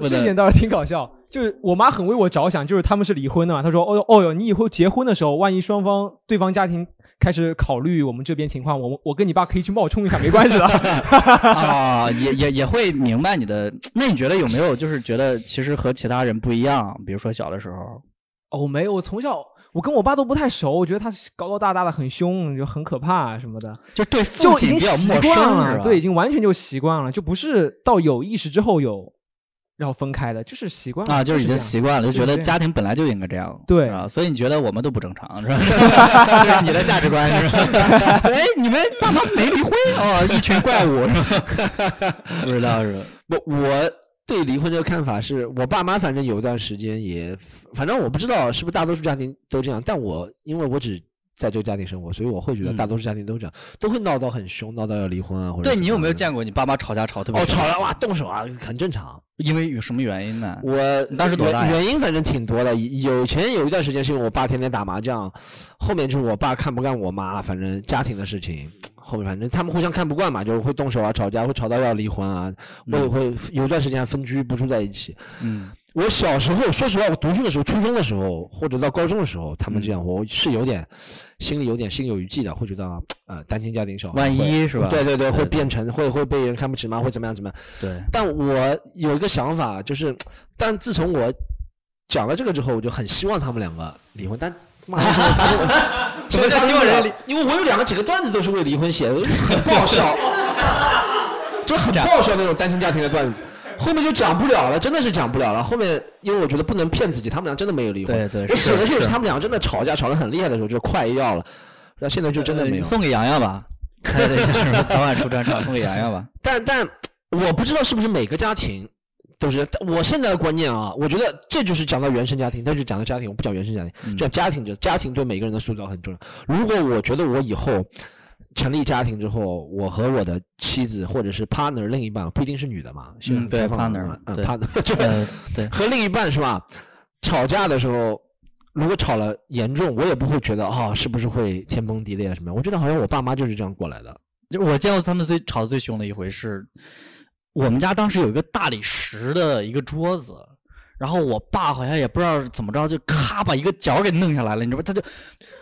Speaker 4: 这一点倒是挺搞笑。就是我妈很为我着想，就是他们是离婚的嘛。她说：“哦哟哦哟，你以后结婚的时候，万一双方对方家庭开始考虑我们这边情况，我我跟你爸可以去冒充一下，没关系的。
Speaker 1: 啊，也也也会明白你的。那你觉得有没有就是觉得其实和其他人不一样？比如说小的时候，
Speaker 4: 哦，没有，我从小我跟我爸都不太熟，我觉得他高高大大的，很凶，就很可怕什么的，
Speaker 1: 就对父亲比较陌
Speaker 4: 惯
Speaker 1: 生？
Speaker 4: 了，对，已经完全就习惯了，就不是到有意识之后有然后分开的，就是习惯了
Speaker 1: 啊，就是已经习惯了，就觉得家庭本来就应该这样，
Speaker 4: 对
Speaker 1: 啊？所以你觉得我们都不正常，是吧？这是你的价值观是吧？哎，你们爸妈没离婚哦，一群怪物是吧？不知道是吧？
Speaker 5: 我我对离婚这个看法是我爸妈反正有一段时间也，反正我不知道是不是大多数家庭都这样，但我因为我只在这个家庭生活，所以我会觉得大多数家庭都这样，都会闹到很凶，闹到要离婚啊，或者
Speaker 1: 对你有没有见过你爸妈吵架吵特别？
Speaker 5: 哦，
Speaker 1: 凶
Speaker 5: 吵了哇，动手啊，很正常。
Speaker 1: 因为有什么原因呢？
Speaker 5: 我
Speaker 1: 当时多大
Speaker 5: 原原因反正挺多的，有前有一段时间是因为我爸天天打麻将，后面就是我爸看不惯我妈，反正家庭的事情，后面反正他们互相看不惯嘛，就会动手啊，吵架，会吵到要离婚啊，我也会有一段时间还分居不住在一起。
Speaker 1: 嗯，
Speaker 5: 我小时候，说实话，我读书的时候，初中的时候，或者到高中的时候，他们这样，我是有点心里有点心有余悸的，会觉得呃，单亲家庭小孩
Speaker 1: 万一是吧
Speaker 5: 对对对，会
Speaker 1: 对
Speaker 5: 变成会会被人看不起吗？会怎么样怎么样？
Speaker 1: 对，
Speaker 5: 但我有一个想法，就是，但自从我讲了这个之后，我就很希望他们两个离婚。但妈的，现在发现
Speaker 1: 什么叫希望人家离？
Speaker 5: 因为我有两个几个段子都是为离婚写的，很爆笑，就很爆笑那种单亲家庭的段子。后面就讲不了了，真的是讲不了了。后面因为我觉得不能骗自己，他们俩真的没有离婚。
Speaker 1: 对对
Speaker 5: 我写的就是他们俩真的吵架吵得很厉害的时候，就是快要了。那现在就真的没有。
Speaker 1: 呃送给洋洋吧，开的一下什么早晚出专场，送给洋洋吧。
Speaker 5: 但但我不知道是不是每个家庭都是。我现在的观念啊，我觉得这就是讲到原生家庭，但是讲到家庭，我不讲原生家庭，
Speaker 1: 嗯
Speaker 5: 讲家庭，就家庭对每个人的塑造很重要。如果我觉得我以后成立家庭之后，我和我的妻子或者是 partner 另一半，不一定是女的嘛，现在
Speaker 1: 嗯对 partner，
Speaker 5: 嘛 partner 就
Speaker 1: 呃对
Speaker 5: 和另一半是吧？吵架的时候。如果吵了严重，我也不会觉得啊、是不是会天崩地裂什么样？我觉得好像我爸妈就是这样过来的。
Speaker 1: 就我见过他们最吵得最凶的一回是，我们家当时有一个大理石的一个桌子，然后我爸好像也不知道怎么着，就咔把一个角给弄下来了，你知道吧？他就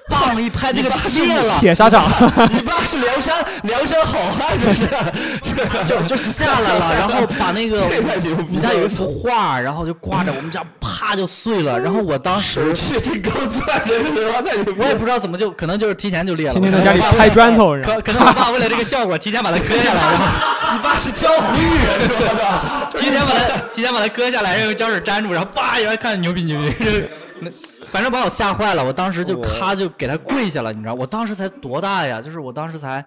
Speaker 1: 棒一拍，这个裂了，
Speaker 4: 铁砂掌，
Speaker 5: 你爸是梁山梁山好汉，这是
Speaker 1: 就就下来了，然后把那个 我们家有一幅画，然后就挂着，我们家啪就碎了，然后我当时！我也不知道怎么就可能就是提前就裂了，
Speaker 4: 天天在家里拍砖头，
Speaker 1: 可可能我爸为了这个效果，提前把它割下来，然后
Speaker 5: 你爸是江湖艺人是吧？
Speaker 1: 提前把它提前把它割下来，然后用胶水粘住，然后叭一下看牛逼牛逼，反正把我吓坏了，我当时就咔就给他跪下了，你知道，我当时才多大呀？就是我当时才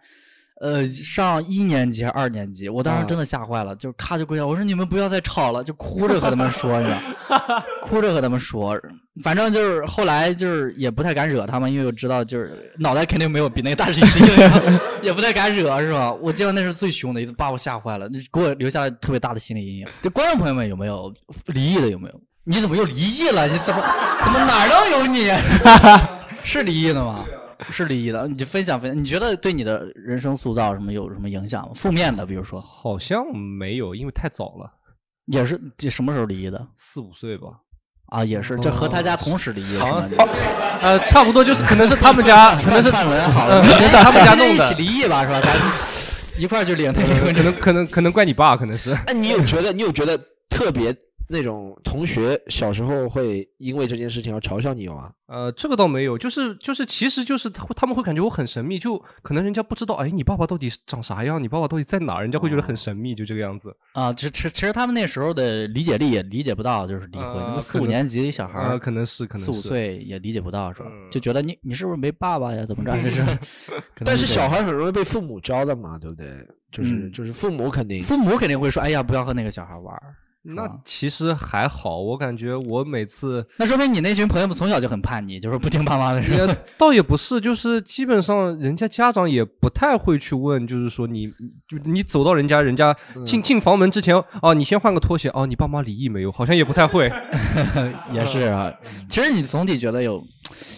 Speaker 1: 呃，上一年级还是二年级，我当
Speaker 5: 啊
Speaker 1: 时真的吓坏了，就咔就跪下，我说你们不要再吵了，就哭着和他们说，你知道，哭着和他们说，反正就是后来就是也不太敢惹他们，因为我知道就是脑袋肯定没有比那个大力士硬，也不太敢惹，是吧？我记得那是最凶的一次，把我吓坏了，那给我留下了特别大的心理阴影。这观众朋友们有没有离异的？有没有？你怎么又离异了？你怎么怎么哪儿都有你？是离异的吗？是离异的，你就分享分享，你觉得对你的人生塑造什么有什么影响吗？负面的，比如说，
Speaker 6: 好像没有，因为太早了，
Speaker 1: 也是这什么时候离异的
Speaker 6: 四五岁吧。
Speaker 1: 啊？也是，这和他家同时离异是
Speaker 6: 好
Speaker 1: 吗
Speaker 6: 像？呃，差不多就是可能是他们家，可能是
Speaker 1: 串门好了，
Speaker 6: 嗯可能是他们家弄的
Speaker 1: 一起，离异吧，是吧？咱一块儿就领他离婚
Speaker 6: 可能可能可能怪你爸，可能是。
Speaker 5: 哎，你有觉得你有觉得特别那种同学小时候会因为这件事情而嘲笑你有吗？
Speaker 6: 呃，这个倒没有，就是就是，其实就是他他们会感觉我很神秘，就可能人家不知道，哎，你爸爸到底长啥样，你爸爸到底在哪儿，人家会觉得很神秘，就这个样子。
Speaker 1: 啊，其实其实其实他们那时候的理解力也理解不到，就是离婚，四五年级小孩
Speaker 6: 可能是可能
Speaker 1: 四五岁也理解不到，是吧？
Speaker 6: 嗯
Speaker 1: 就觉得你你是不是没爸爸呀？怎么着？这是
Speaker 5: 但是小孩很容易被父母教的嘛，对不对？就是、
Speaker 1: 嗯
Speaker 5: 就是父母肯定
Speaker 1: 父母肯定会说：“哎呀，不要和那个小孩玩儿。”
Speaker 6: 那其实还好，我感觉我每次
Speaker 1: 那说明你那群朋友们从小就很叛逆，就是不听爸妈的，是吧？
Speaker 6: 也 倒也不是，就是基本上人家家长也不太会去问，就是说你就你走到人家人家
Speaker 1: 嗯
Speaker 6: 进进房门之前，哦，你先换个拖鞋，哦，你爸妈离异没有？好像也不太会，
Speaker 1: 也是啊。其实你总体觉得有，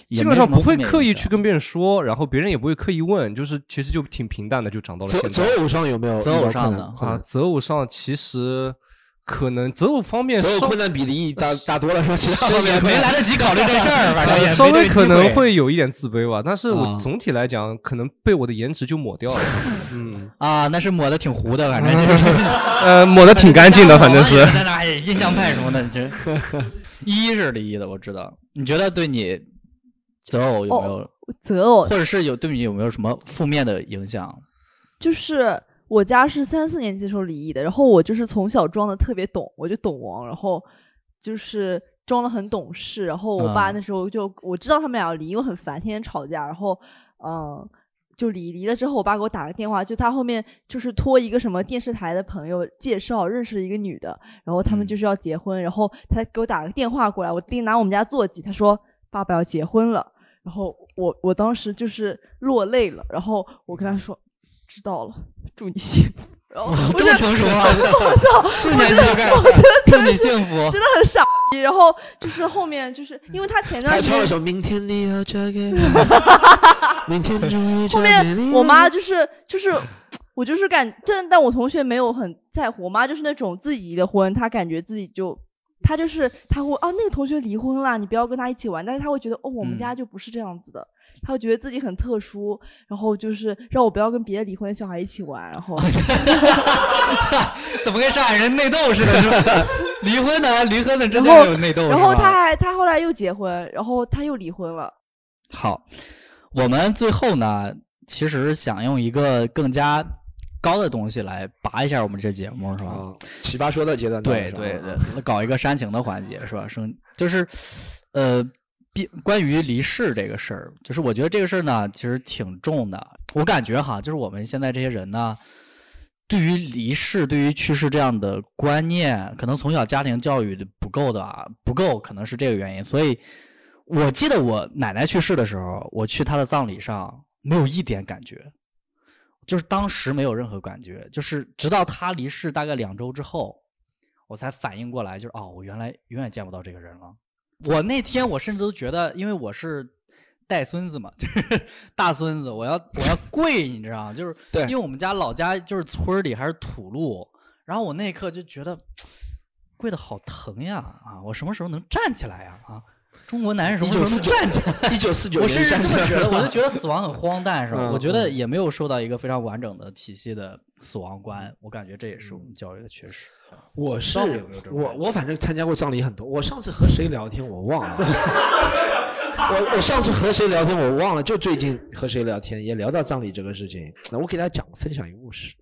Speaker 6: 基本上不会刻意去跟别人说，然后别人也不会刻意问，就是其实就挺平淡的就长到了
Speaker 5: 择
Speaker 6: 现在。
Speaker 5: 择偶上有没有
Speaker 1: 择偶上的
Speaker 6: 啊择偶上其实可能择偶方面
Speaker 5: 择偶困难比离异大大多了，是吧？其他方面
Speaker 1: 没来得及考虑这事儿，反正 也
Speaker 6: 呃稍微可能会有一点自卑吧，但是
Speaker 1: 啊
Speaker 6: 我总体来讲，可能被我的颜值就抹掉了。嗯，
Speaker 1: 啊，那是抹的挺糊的，反正 就是
Speaker 6: 呃，抹的挺干净的，反正是。
Speaker 1: 在那儿哎印象派什么的，你这一是离异的，我知道。你觉得对你择偶有没有，
Speaker 8: 择偶
Speaker 1: 或者是有对你有没有什么负面的影响？
Speaker 8: 就是我家是三四年级的时候离异的，然后我就是从小装的特别懂，我就懂王，然后就是装的很懂事，然后我爸
Speaker 1: 啊
Speaker 8: 那时候就、我知道他们俩要离，因为很烦，天天吵架，然后嗯。就离离了之后，我爸给我打个电话，就他后面就是托一个什么电视台的朋友介绍认识了一个女的，然后他们
Speaker 1: 嗯
Speaker 8: 就是要结婚，然后他给我打个电话过来，我弟拿我们家座机，他说爸爸要结婚了，然后我我当时就是落泪了，然后我跟他说知道了，祝你幸福。然后我
Speaker 1: 这么
Speaker 8: 就
Speaker 1: 成熟啊！
Speaker 8: 我操，
Speaker 1: 四年级就开始
Speaker 8: 我真的
Speaker 1: 祝你幸福。
Speaker 8: 真的很傻逼。然后就是后面就是因为他前段时间
Speaker 5: 还唱了首《明天你要嫁给我》，明天终于嫁
Speaker 8: 后
Speaker 5: 给你。
Speaker 8: 面我妈就是就是。我就是感，但但我同学没有很在乎。我妈就是那种自己离了婚，她感觉自己就，她就是她会哦，那个同学离婚了，你不要跟他一起玩。但是她会觉得哦，我们
Speaker 1: 嗯
Speaker 8: 家就不是这样子的，她会觉得自己很特殊，然后就是让我不要跟别的离婚的小孩一起玩。然后
Speaker 1: 怎么跟上海人内斗似的？是吧？离婚的，离婚的之
Speaker 8: 然后
Speaker 1: 间有内斗。
Speaker 8: 然后他还他后来又结婚，然后他又离婚了。
Speaker 1: 好，我们最后呢，其实想用一个更加高的东西来拔一下我们这节目，是吧？
Speaker 5: 啊，奇葩说的阶段
Speaker 1: 对对对，搞一个煽情的环节是吧？生就是，呃，毕关于离世这个事儿，就是我觉得这个事儿呢，其实挺重的。我感觉哈，就是我们现在这些人呢，对于离世、对于去世这样的观念，可能从小家庭教育的不够的啊，不够，可能是这个原因。所以，我记得我奶奶去世的时候，我去她的葬礼上，没有一点感觉。就是当时没有任何感觉，就是直到她离世大概两周之后，我才反应过来，就是哦，我原来永远见不到这个人了。我那天我甚至都觉得，因为我是带孙子嘛，就是大孙子，我要我要跪，你知道吗？就是
Speaker 5: 对
Speaker 1: 因为我们家老家就是村里还是土路，然后我那一刻就觉得跪的好疼呀啊！我什么时候能站起来呀啊？中国男人什么时候能站起来？
Speaker 5: 一九四九
Speaker 1: 我甚至这么觉得，我就觉得 死亡很荒诞，是吧？
Speaker 5: 嗯
Speaker 1: 我觉得
Speaker 5: 嗯
Speaker 1: 也没有受到一个非常完整的体系的死亡观，我感觉这也是我们教育的缺失。
Speaker 5: 我是我我反正参加过葬礼很多。我上次和谁聊天我忘了，我我上次和谁聊天我忘了，就最近和谁聊天也聊到葬礼这个事情。那我给大家讲分享一个故事，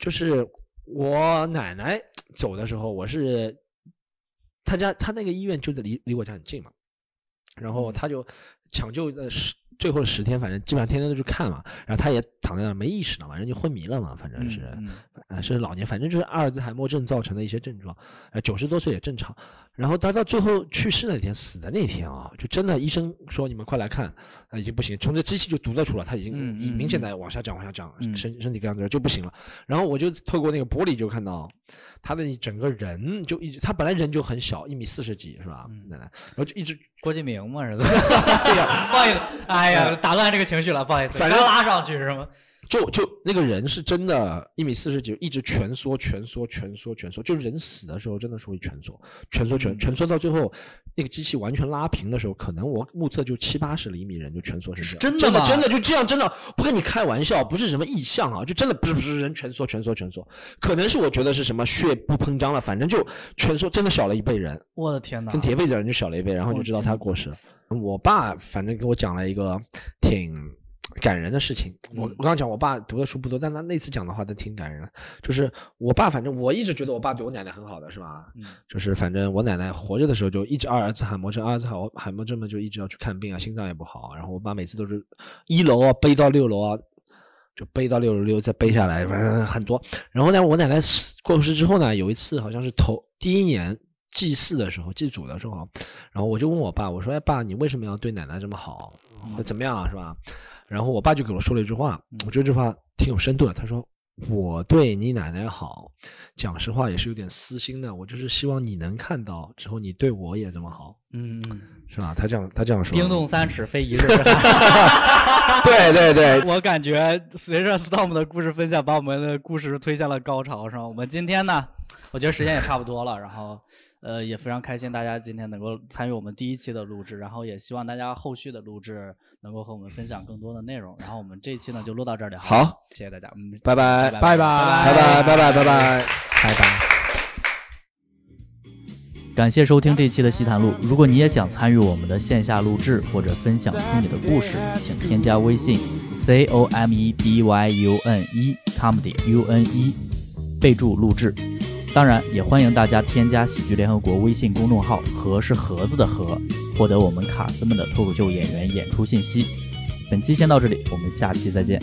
Speaker 5: 就是我奶奶走的时候，我是她家她那个医院就在离离我家很近嘛，然后她就抢救的是最后十天，反正基本上天天都去看嘛。然后他也躺在那没意识了嘛，人就昏迷了嘛，反正是，
Speaker 1: 嗯
Speaker 5: 呃，是老年，反正就是阿尔兹海默症造成的一些症状。呃，九十多岁也正常。然后他到最后去世那天，死的那天啊，就真的医生说你们快来看，啊，已经不行，从这机器就读得出来，他已经明显的往下降，往下降，身身体各样子就不行了。然后我就透过那个玻璃就看到他的整个人就一直，他本来人就很小，一米四十几是吧？奶奶，然后就一直
Speaker 1: 郭敬明嘛是吧？哎呀，不好意思，哎呀，打断这个情绪了，不好意思，
Speaker 5: 反正
Speaker 1: 刚拉上去是吗？
Speaker 5: 就就那个人是真的，一米四十几，一直蜷缩、蜷缩、蜷缩、蜷缩，就人死的时候真的是会蜷缩、蜷缩、蜷蜷缩到最后，那个机器完全拉平的时候，可能我目测就七八十厘米，人就蜷缩成这样。
Speaker 1: 真的吗
Speaker 5: 真的就这样，真的不跟你开玩笑，不是什么意象啊，就真的不是不是人蜷缩、蜷缩、蜷缩，可能是我觉得是什么血不膨胀了，反正就蜷缩，真的小了一辈人。
Speaker 1: 我的天哪！
Speaker 5: 跟叠被子人就小了一辈，然后就知道他过世了。我爸反正给我讲了一个挺感人的事情。我我刚刚讲，我爸读的书不多，但他那次讲的话都挺感人的。就是我爸，反正我一直觉得我爸对我奶奶很好的，是吧？
Speaker 1: 嗯，
Speaker 5: 就是反正我奶奶活着的时候就一直阿尔兹海默症，阿尔兹海海默症嘛就一直要去看病啊，心脏也不好。然后我爸每次都是一楼啊背到六楼啊。就背到六楼六，再背下来，反正很多。然后呢，我奶奶死过世之后呢，有一次好像是头第一年祭祀的时候，祭祖的时候，然后我就问我爸，我说：“哎，爸，你为什么要对奶奶这么好？会怎么样啊？是吧？”然后我爸就给我说了一句话，我觉得这句话挺有深度的。他说：“我对你奶奶好，讲实话也是有点私心的。我就是希望你能看到之后，你对我也这么好，
Speaker 1: 嗯，
Speaker 5: 是吧？”他这样，他这样说。
Speaker 1: 冰冻三尺非一日
Speaker 5: 对对对，
Speaker 1: 我感觉随着 Storm 的故事分享，把我们的故事推向了高潮，是吧？我们今天呢，我觉得时间也差不多了，然后呃，也非常开心大家今天能够参与我们第一期的录制，然后也希望大家后续的录制能够和我们分享更多的内容。然后我们这期呢就录到这里，
Speaker 5: 好，
Speaker 1: 谢谢大家，嗯，
Speaker 5: 拜拜，
Speaker 1: 拜
Speaker 4: 拜，拜
Speaker 5: 拜，拜拜，拜拜，拜拜。
Speaker 1: 感谢收听这期的《西谈录》，如果你也想参与我们的线下录制或者分享出你的故事，请添加微信 c o m e d y u n e comedy u n e，备注录制。当然，也欢迎大家添加喜剧联合国微信公众号“盒”是盒子的“盒”，获得我们卡斯们的脱口秀演员演出信息。本期先到这里，我们下期再见。